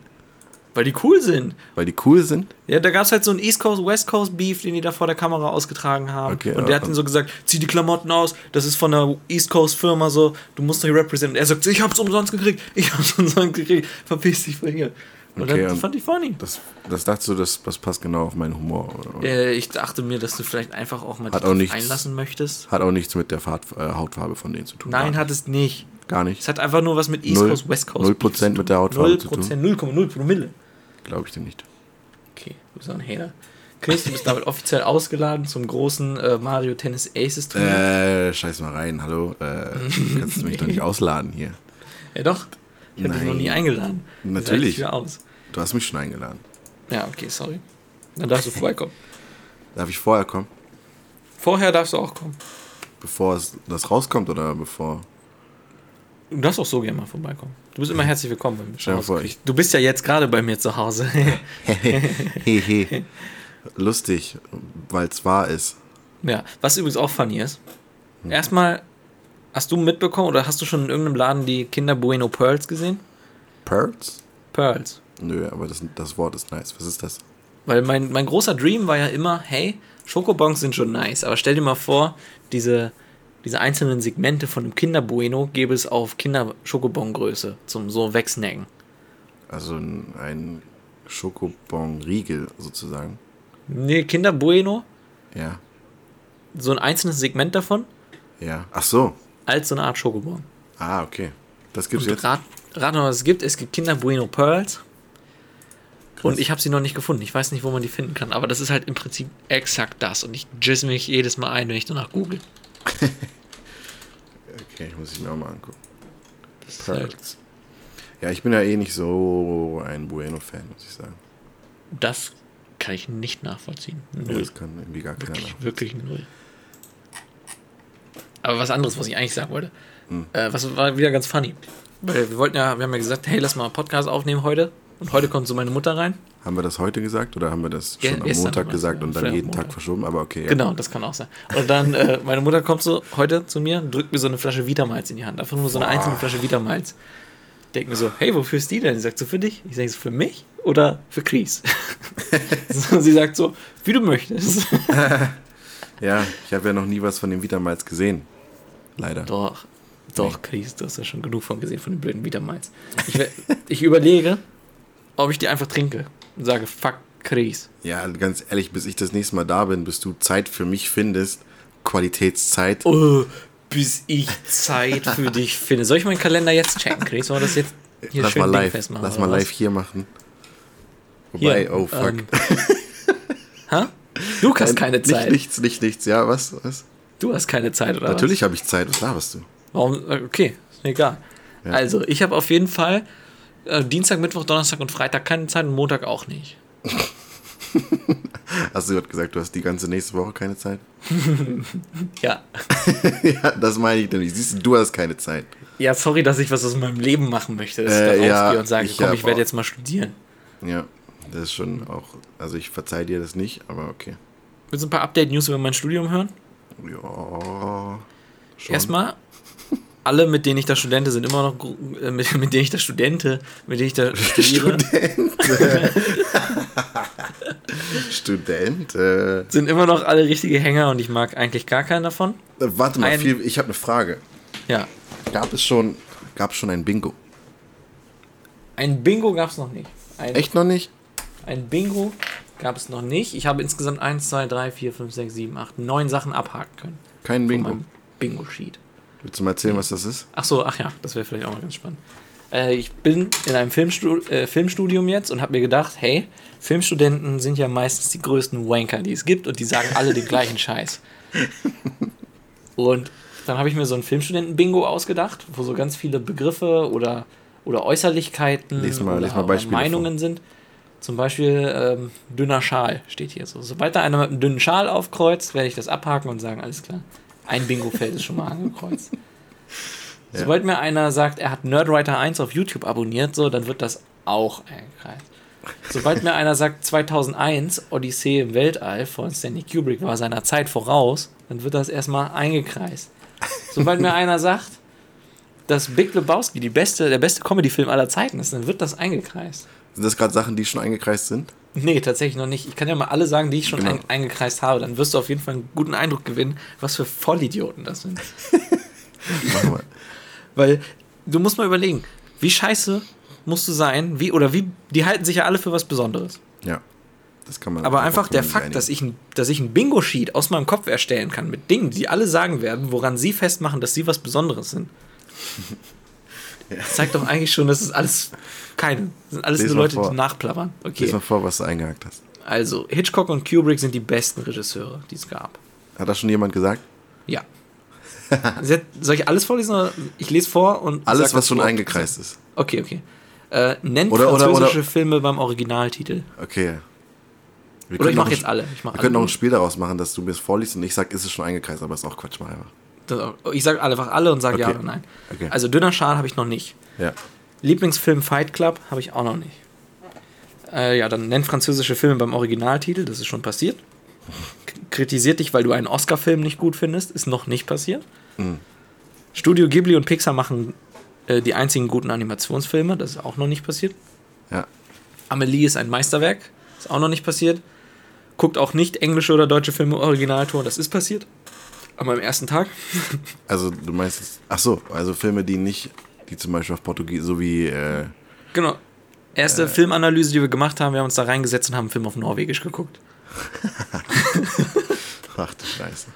Weil die cool sind. Weil die cool sind? Ja, da gab es halt so einen East Coast, West Coast Beef, den die da vor der Kamera ausgetragen haben. Okay, und der hat ihnen so gesagt, zieh die Klamotten aus, das ist von der East Coast Firma so, du musst doch hier representen. Und er sagt, ich hab's umsonst gekriegt, ich hab's umsonst gekriegt, verpiss dich von hier. Und Okay, dann und- fand ich funny. Das, das dachtest du, das, das passt genau auf meinen Humor. Äh, ich dachte mir, dass du vielleicht einfach auch mal Hat dich auch nichts- einlassen möchtest. Hat auch nichts mit der Fahrt, äh, Hautfarbe von denen zu tun. Nein, hat es nicht. Gar nicht. Es hat einfach nur was mit East Null- Coast, West Coast. null Beef Prozent zu mit der. Hautfarbe Null zu tun. Prozent, 0,0 Promille. Glaube ich dir nicht. Okay, du bist auch ein Hater. Chris, du bist damit offiziell ausgeladen zum großen äh, Mario Tennis Aces Turnier. Äh, scheiß mal rein, hallo. Äh, kannst du mich doch nicht ausladen hier. Ja doch, ich habe dich noch nie eingeladen. Natürlich. Ich aus. Du hast mich schon eingeladen. Ja, okay, sorry. Dann darfst du vorbeikommen. Darf ich vorher kommen? Vorher darfst du auch kommen. Bevor es, das rauskommt oder bevor? Du darfst auch so gerne mal vorbeikommen. Du bist immer herzlich willkommen bei mir. Stell vor, ich- Du bist ja jetzt gerade bei mir zu Hause. Hehe. Lustig, weil es wahr ist. ja, was übrigens auch funny ist. Hm. Erstmal, hast du mitbekommen oder hast du schon in irgendeinem Laden die Kinder Bueno Pearls gesehen? Pearls? Pearls. Nö, aber das, das Wort ist nice. Was ist das? Weil mein, mein großer Dream war ja immer, hey, Schokobons sind schon nice, aber stell dir mal vor, diese, diese einzelnen Segmente von einem Kinder Bueno gäbe es auf Kinder-Schokobon-Größe zum so wegsnacken. Also ein, Schokobon-Riegel sozusagen. Nee, Kinder Bueno, Ja. so ein einzelnes Segment davon, Ja. Ach so. als so eine Art Schokobon. Ah, okay. Das gibt's Und jetzt. rat, rat mal, was es gibt. Es gibt Kinder Bueno Pearls. Und ich habe sie noch nicht gefunden. Ich weiß nicht, wo man die finden kann. Aber das ist halt im Prinzip exakt das. Und ich jizz mich jedes Mal ein, wenn ich danach google. Okay, muss ich mir auch mal angucken. Das halt. Ja, ich bin ja eh nicht so ein Bueno-Fan, muss ich sagen. das kann ich nicht nachvollziehen. Null. Das kann irgendwie gar keiner Wirklich, wirklich null. Aber was anderes, was ich eigentlich sagen wollte. Hm. Äh, was war wieder ganz funny. Weil wir wollten ja, wir haben ja gesagt, hey, lass mal einen Podcast aufnehmen heute. Und heute kommt so meine Mutter rein. Haben wir das heute gesagt oder haben wir das schon am gestern Montag gesagt es, und ja, dann jeden am Tag Montag. verschoben? Aber okay. Ja. Genau, das kann auch sein. Und dann, äh, meine Mutter kommt so heute zu mir, drückt mir so eine Flasche Vitamalz in die Hand. Einfach nur so eine Boah. einzelne Flasche Vitamalz. Denkt mir so, hey, wofür ist die denn? Sie sagt so, für dich? Ich sage so, für mich oder für Chris? sie sagt so, wie du möchtest. Ja, ich habe ja noch nie was von dem Vitamalz gesehen. Leider. Doch, doch, Chris, du hast ja schon genug von gesehen, von dem blöden Vitamalz. Ich, ich überlege, ob ich die einfach trinke und sage, fuck Chris. Ja, ganz ehrlich, bis ich das nächste Mal da bin, bis du Zeit für mich findest, Qualitätszeit. Oh, bis ich Zeit für dich finde. Soll ich meinen Kalender jetzt checken, Chris? Wollen wir das jetzt hier lass schön mal live, festmachen? lass mal was? live hier machen. Wobei, Hier, oh fuck. ähm, Hä? Du hast keine Nicht Zeit. nichts, nicht nichts. Ja, was? was? Du hast keine Zeit, oder? Natürlich habe ich Zeit. Was laberst du? Warum? äh, Okay, ist mir egal. Ja. Also, ich habe auf jeden Fall äh, Dienstag, Mittwoch, Donnerstag und Freitag keine Zeit und Montag auch nicht. Hast du gerade gesagt, du hast die ganze nächste Woche keine Zeit? Ja. ja, das meine ich nämlich. Siehst du, du hast keine Zeit. Ja, sorry, dass ich was aus meinem Leben machen möchte. Dass Äh, ich da ja, rausgehe und sage, ich komm, ich werde jetzt mal studieren. Ja, das ist schon auch. Also ich verzeih dir das nicht, aber okay. Willst du ein paar Update-News über mein Studium hören? Ja. Schon. Erstmal, alle, mit denen ich da Studente, sind immer noch, äh, mit, mit denen ich da Studente, mit denen ich da studiere, Student. Äh, sind immer noch alle richtige Hänger und ich mag eigentlich gar keinen davon. warte mal, Ein- viel, ich habe eine Frage. Ja, Gab es schon, gab es schon ein Bingo? ein Bingo gab es noch nicht. Ein, Echt noch nicht? Ein Bingo gab es noch nicht. Ich habe insgesamt 1, 2, 3, 4, 5, 6, 7, 8, 9 Sachen abhaken können. Kein Bingo. Bingo-Sheet. Willst du mal erzählen, was das ist? Ach so, ach ja, das wäre vielleicht auch mal ganz spannend. Äh, ich bin in einem Filmstu äh, Filmstudium jetzt und habe mir gedacht, hey, Filmstudenten sind ja meistens die größten Wanker, die es gibt und die sagen alle den gleichen Scheiß. Und dann habe ich mir so ein Filmstudenten-Bingo ausgedacht, wo so ganz viele Begriffe oder, oder Äußerlichkeiten Lies mal- oder, lies mal oder Meinungen sind. Zum Beispiel ähm, dünner Schal steht hier so. Sobald da einer mit einem dünnen Schal aufkreuzt, werde ich das abhaken und sagen, alles klar. Ein Bingo-Feld ist schon mal angekreuzt. Ja. Sobald mir einer sagt, er hat Nerdwriter 1 auf YouTube abonniert, so, dann wird das auch eingekreist. Sobald mir einer sagt, 2001 Odyssee im Weltall von Stanley Kubrick war seiner Zeit voraus, dann wird das erstmal eingekreist. Sobald mir einer sagt, dass Big Lebowski die beste, der beste Comedy-Film aller Zeiten ist, dann wird das eingekreist. Sind das gerade Sachen, die schon eingekreist sind? Nee, tatsächlich noch nicht. Ich kann ja mal alle sagen, die ich schon Genau. ein, eingekreist habe. Dann wirst du auf jeden Fall einen guten Eindruck gewinnen, was für Vollidioten das sind. Weil du musst mal überlegen, wie scheiße musst du sein, wie, oder wie, die halten sich ja alle für was Besonderes. Ja. Das kann man. Aber einfach der Fakt, einigen. dass ich, ein, dass ich ein Bingo-Sheet aus meinem Kopf erstellen kann mit Dingen, die alle sagen werden, woran sie festmachen, dass sie was Besonderes sind. Das zeigt doch eigentlich schon, dass es alles keine. Das sind alles Lies nur Leute, vor. die nachplappern. Okay. Lies mal vor, was du eingehakt hast. Also, Hitchcock und Kubrick sind die besten Regisseure, die es gab. Hat das schon jemand gesagt? Ja. Soll ich alles vorlesen? Oder ich lese vor und. Alles, was schon eingekreist ist. Okay, okay. Äh, nennt Oder- oder- französische oder- Filme beim Originaltitel. Okay. Wir Oder ich mache jetzt alle. Ich, mach Wir alle. können noch ein Spiel daraus machen, dass du mir es vorliest und ich sag, ist es schon eingekreist, aber ist auch Quatsch, mal einfach. Ich sage einfach alle und sage ja Okay. oder nein. Okay. Also dünner Schal habe ich noch nicht. Ja. Lieblingsfilm Fight Club habe ich auch noch nicht. Äh, ja, dann nennt französische Filme beim Originaltitel, das ist schon passiert. Kritisiert dich, weil du einen Oscar-Film nicht gut findest, ist noch nicht passiert. Mhm. Studio Ghibli und Pixar machen äh, die einzigen guten Animationsfilme, das ist auch noch nicht passiert. Ja. Amelie ist ein Meisterwerk, ist auch noch nicht passiert. Guckt auch nicht englische oder deutsche Filme Originalton, das ist passiert. An meinem ersten Tag. Also du meinst. Ach so, also Filme, die nicht, die zum Beispiel auf Portugiesisch, so wie. Äh, Genau. Erste Filmanalyse, die wir gemacht haben, wir haben uns da reingesetzt und haben einen Film auf Norwegisch geguckt. ach du Scheiße.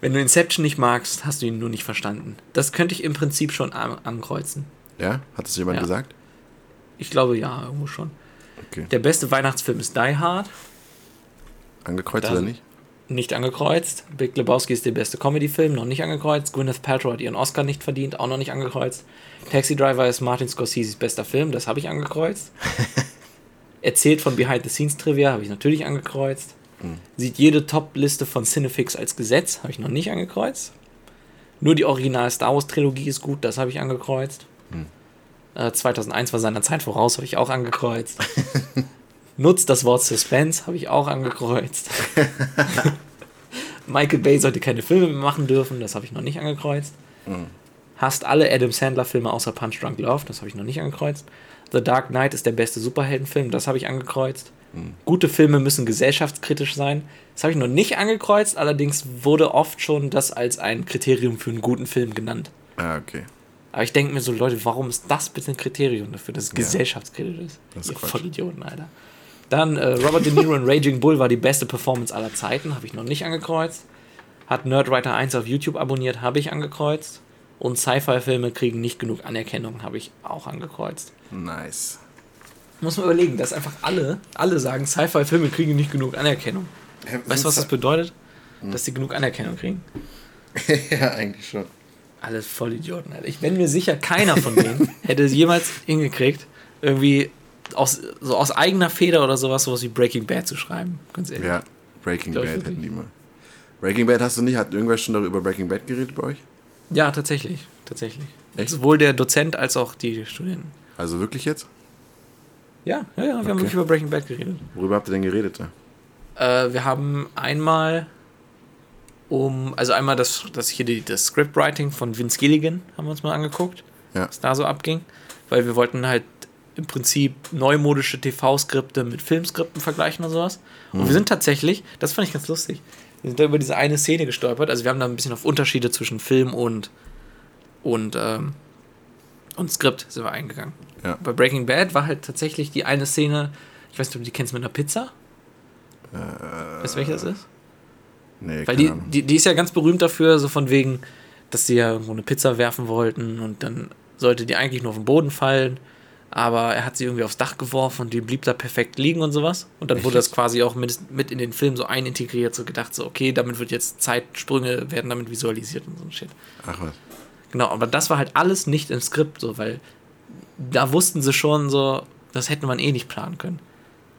Wenn du Inception nicht magst, hast du ihn nur nicht verstanden. Das könnte ich im Prinzip schon an ankreuzen. Ja? Hat das jemand Ja. gesagt? Ich glaube ja, irgendwo schon. Okay. Der beste Weihnachtsfilm ist Die Hard. Angekreuzt Da oder nicht? Nicht angekreuzt. Big Lebowski ist der beste Comedy-Film, noch nicht angekreuzt. Gwyneth Paltrow hat ihren Oscar nicht verdient, auch noch nicht angekreuzt. Taxi Driver ist Martin Scorseses bester Film, das habe ich angekreuzt. Erzählt von Behind-the-Scenes-Trivia, habe ich natürlich angekreuzt. Sieht jede Top-Liste von Cinefix als Gesetz, habe ich noch nicht angekreuzt. Nur die Original Star Wars-Trilogie ist gut, das habe ich angekreuzt. Äh, 2001 war seiner Zeit voraus, habe ich auch angekreuzt. Nutzt das Wort Suspense, habe ich auch angekreuzt. Michael Bay sollte keine Filme mehr machen dürfen, das habe ich noch nicht angekreuzt. Hasst alle Adam Sandler-Filme außer Punch Drunk Love, das habe ich noch nicht angekreuzt. The Dark Knight ist der beste Superheldenfilm, das habe ich angekreuzt. Gute Filme müssen gesellschaftskritisch sein, das habe ich noch nicht angekreuzt, allerdings wurde oft schon das als ein Kriterium für einen guten Film genannt. Ah, okay. Aber ich denke mir so, Leute, warum ist das bitte ein Kriterium dafür, dass es Ja. gesellschaftskritisch ist? Das ist Ihr Quatsch. Vollidioten, Alter. Dann äh, Robert De Niro in Raging Bull war die beste Performance aller Zeiten, habe ich noch nicht angekreuzt. Hat Nerdwriter 1 auf YouTube abonniert, habe ich angekreuzt. Und Sci-Fi-Filme kriegen nicht genug Anerkennung, habe ich auch angekreuzt. Nice. Muss man überlegen, dass einfach alle, alle sagen, Sci-Fi-Filme kriegen nicht genug Anerkennung. Weißt du, was das bedeutet? Hm. Dass sie genug Anerkennung kriegen. ja, eigentlich schon. Alles Vollidioten, Alter. Ich bin mir sicher, keiner von denen hätte es jemals hingekriegt, irgendwie aus, so aus eigener Feder oder sowas, sowas wie Breaking Bad zu schreiben. Ganz ehrlich. Ja, Breaking Bad hätten die mal. Breaking Bad hast du nicht? Hat irgendwer schon darüber Breaking Bad geredet bei euch? Ja, tatsächlich. Tatsächlich. Echt? Sowohl der Dozent als auch die Studenten. Also wirklich jetzt? Ja, ja, ja, wir haben Okay. wirklich über Breaking Bad geredet. Worüber habt ihr denn geredet da? Äh, wir haben einmal um, also einmal das, das hier die, das Scriptwriting von Vince Gilligan haben wir uns mal angeguckt, Ja. was da so abging, weil wir wollten halt im Prinzip neumodische TV-Skripte mit Filmskripten vergleichen und sowas. Und wir sind tatsächlich, das fand ich ganz lustig, wir sind da über diese eine Szene gestolpert. Also wir haben da ein bisschen auf Unterschiede zwischen Film und und ähm, und Skript sind wir eingegangen. Ja. Bei Breaking Bad war halt tatsächlich die eine Szene, ich weiß nicht, ob du die kennst mit einer Pizza. weißt du, welche das ist? Nee, Weil keine die, die, die ist ja ganz berühmt dafür, so von wegen, dass sie ja irgendwo eine Pizza werfen wollten und dann sollte die eigentlich nur auf den Boden fallen, aber er hat sie irgendwie aufs Dach geworfen und die blieb da perfekt liegen und sowas. Und dann Echt wurde das quasi auch mit, mit in den Film so einintegriert, so gedacht, so, okay, damit wird jetzt Zeitsprünge werden damit visualisiert und so ein Shit. Ach was. Genau, aber das war halt alles nicht im Skript, so, weil da wussten sie schon so, das hätte man eh nicht planen können.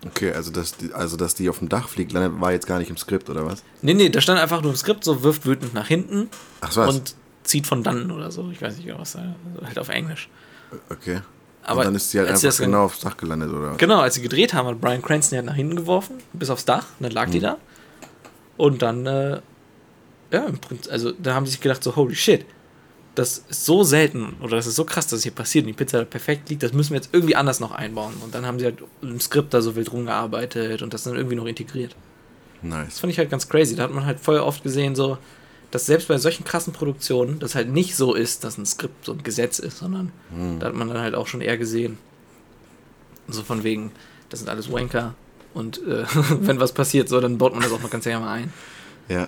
Okay, also dass, die, also dass die auf dem Dach fliegt, war jetzt gar nicht im Skript, oder was? Nee, nee, da stand einfach nur im Skript, so wirft wütend nach hinten Ach was? und zieht von dannen oder so. Ich weiß nicht genau, was da, also halt auf Englisch. Okay. Aber Und dann ist sie halt einfach das genau aufs Dach gelandet, oder? Genau, als sie gedreht haben, hat Brian Cranston die halt nach hinten geworfen, bis aufs Dach, und dann lag Mhm. die da. Und dann, äh, ja, im Prinzip, also da haben sie sich gedacht, so, holy shit, das ist so selten oder das ist so krass, dass es hier passiert und die Pizza da perfekt liegt, das müssen wir jetzt irgendwie anders noch einbauen. Und dann haben sie halt im Skript da so wild rumgearbeitet und das dann irgendwie noch integriert. Das Nice. fand ich halt ganz crazy. Da hat man halt voll oft gesehen, so, dass selbst bei solchen krassen Produktionen das halt nicht so ist, dass ein Skript so ein Gesetz ist, sondern Hm. da hat man dann halt auch schon eher gesehen. So von wegen, das sind alles Wanker und äh, wenn was passiert, so, dann baut man das auch mal ganz gerne mal ein. Ja.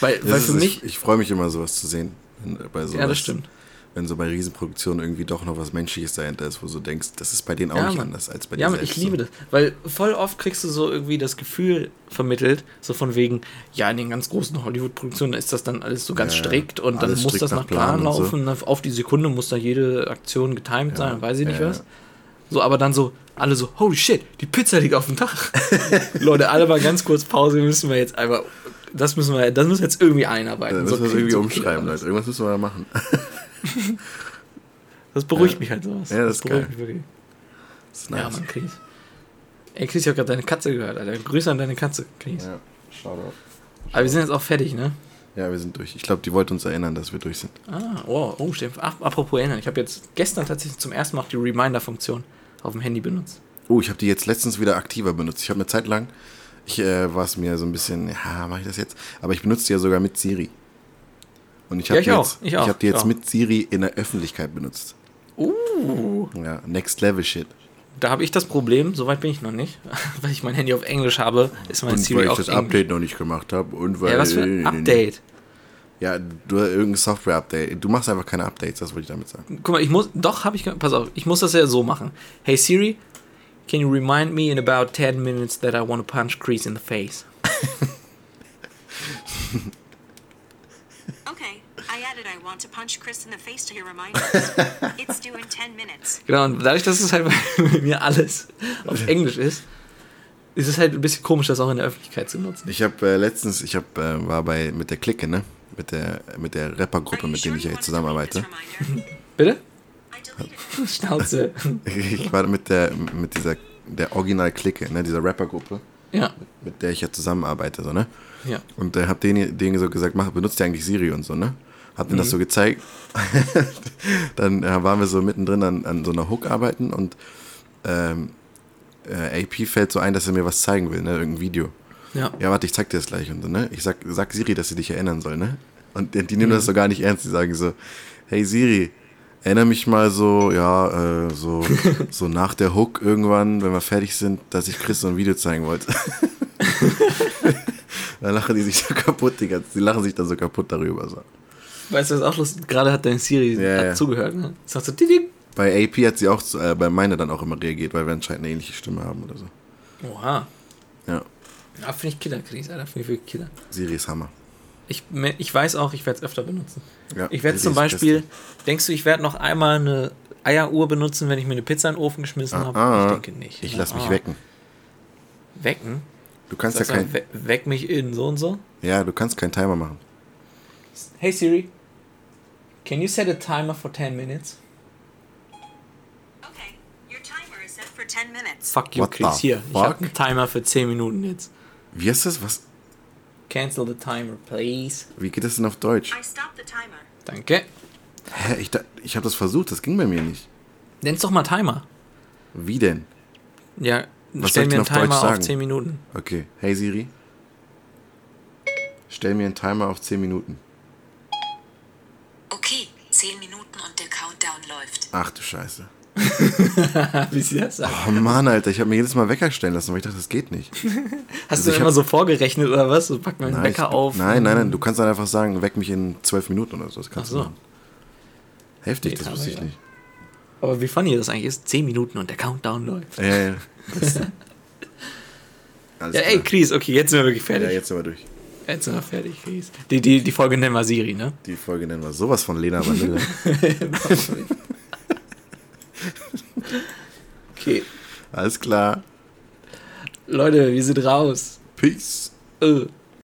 Weil, weil ist, für mich, ich ich freue mich immer, sowas zu sehen. Bei sowas, ja, das stimmt. Wenn so bei Riesenproduktionen irgendwie doch noch was Menschliches dahinter ist, wo du denkst, das ist bei denen auch Ja, nicht anders als bei dir Ja, selbst. ich liebe so. das. Weil voll oft kriegst du so irgendwie das Gefühl vermittelt, so von wegen, ja, in den ganz großen Hollywood-Produktionen ist das dann alles so ganz Ja, strikt und dann muss das nach Plan Plan so. laufen. ne? Auf die Sekunde muss da jede Aktion getimed sein, Ja, weiß ich nicht was. So, aber dann so, alle so, holy shit, die Pizza liegt auf dem Dach. Leute, alle mal ganz kurz Pause, müssen wir jetzt einfach, das müssen wir, das müssen wir jetzt irgendwie einarbeiten. Ja, so müssen wir das klingt irgendwie so umschreiben. Leute. Irgendwas müssen wir da machen. Das beruhigt Ja. mich halt sowas. Ja, das ist beruhigt geil. mich wirklich. Das ist Ja, nice. Mann, Chris. Ey, Chris, ich hab gerade deine Katze gehört, Alter. Grüße an deine Katze, Chris. Ja, Shoutout. Aber wir sind jetzt auch fertig, ne? Ja, wir sind durch. Ich glaube, die wollte uns erinnern, dass wir durch sind. Ah, wow, oh, stimmt. Ach, apropos erinnern, ich habe jetzt gestern tatsächlich zum ersten Mal auch die Reminder-Funktion auf dem Handy benutzt. Oh, ich habe die jetzt letztens wieder aktiver benutzt. Ich habe eine Zeit lang, ich äh, war es mir so ein bisschen, ja, mache ich das jetzt? Aber ich benutze die ja sogar mit Siri. Und ich Ja, habe ich die, auch, jetzt- ich ich hab die jetzt ja. mit Siri in der Öffentlichkeit benutzt. Uh, Ja, Next Level Shit. da habe ich das Problem, soweit bin ich noch nicht, weil ich mein Handy auf Englisch habe, ist mein Und Siri weil ich das Englisch. Update noch nicht gemacht habe und weil. Ja, was für ein Update? Ja, du irgendein Software-Update. Du machst einfach keine Updates, das wollte ich damit sagen. Guck mal, ich muss, doch, habe ich, pass auf, ich muss das ja so machen. Hey Siri, can you remind me in about 10 minutes that I want to punch Chris in the face? Okay, I added I want to punch Chris in the face to your reminders. it's due in 10 minutes. Genau, und dadurch, dass es halt bei mir alles auf Englisch ist, ist es halt ein bisschen komisch, das auch in der Öffentlichkeit zu nutzen. Ich habe äh, letztens, ich hab, äh, war bei mit der Clique, ne? Mit der, mit der Rappergruppe, mit sure denen ich ja jetzt zusammenarbeite. Bitte? Schnauze. Ich war mit der, mit dieser, der Original-Clique, ne? Dieser Rappergruppe, ja, mit der ich ja zusammenarbeite, so, ne? ja. Und äh, hab denen, denen so gesagt, mach, benutzt ihr eigentlich Siri und so, ne? Hab denen Mhm. das so gezeigt. dann äh, waren wir so mittendrin an, an so einer Hook arbeiten und ähm, äh, AP fällt so ein, dass er mir was zeigen will, ne? Irgendein Video. Ja. Ja, warte, ich zeig dir das gleich. Und so, ne? Ich sag, sag Siri, dass sie dich erinnern soll, ne? Und die, die nehmen Mhm. das so gar nicht ernst. Die sagen so, hey Siri, erinnere mich mal so, ja, äh, so, so nach der Hook irgendwann, wenn wir fertig sind, dass ich Chris so ein Video zeigen wollte. dann lachen die sich so kaputt, die ganzen, die lachen sich dann so kaputt darüber. So. Weißt du, was auch lustig Gerade hat dein Siri Ja, hat ja. zugehört, ne? Sagt so, ding. Bei AP hat sie auch, äh, bei meiner dann auch immer reagiert, weil wir anscheinend eine ähnliche Stimme haben oder so. Oha. Ja, Ja, finde ich Killer, Chris, Alter. Finde ich wirklich Killer. Siri ist Hammer. Ich, ich weiß auch, ich werde es öfter benutzen. Ja, Ich werde zum ist Beispiel, denkst du, ich werde noch einmal eine Eieruhr benutzen, wenn ich mir eine Pizza in den Ofen geschmissen habe? Ah, ich denke nicht. Ich lass mich Ah. wecken. Wecken? Du kannst ja kein, we weck mich in so und so? ja, du kannst keinen Timer machen. Hey Siri, can you set a timer for 10 minutes? Okay, your timer is set for 10 minutes. Fuck you, What Chris. the Hier, ich fuck? habe einen Timer für 10 Minuten jetzt. Wie heißt das? Was? Cancel the timer, please. Wie geht das denn auf Deutsch? I stopped the timer. Danke. Hä? Ich, da- ich habe das versucht, das ging bei mir nicht. Nenn's doch mal Timer. Wie denn? Ja, Was stell soll ich mir denn einen auf Deutsch Timer auf sagen? 10 Minuten. Okay. Hey Siri. Stell mir einen Timer auf 10 Minuten. Okay, 10 Minuten und der Countdown läuft. Ach du Scheiße. Wie sie das sagt. Oh Mann, Alter, ich habe mir jedes Mal Wecker stellen lassen, weil ich dachte, das geht nicht. Hast Also du immer hab- so vorgerechnet oder was? So pack mal einen Nein, Wecker ich, auf. Nein, nein, nein, du kannst dann einfach sagen, weck mich in 12 Minuten oder so. Das kannst Ach so. du machen. Heftig, Nee, das aber wusste ich ja. nicht. Aber wie funny das eigentlich ist. 10 Minuten und der Countdown läuft. Ja, ja, ja. Das- Alles Ja, ey. Chris, okay, jetzt sind wir wirklich fertig. Ja, jetzt sind wir durch. Jetzt sind wir fertig, Chris. Die, die, die Folge nennen wir Siri, ne? Die Folge nennen wir sowas von Lena Vanille. Okay. Alles klar. Leute, wir sind raus. Peace. Äh.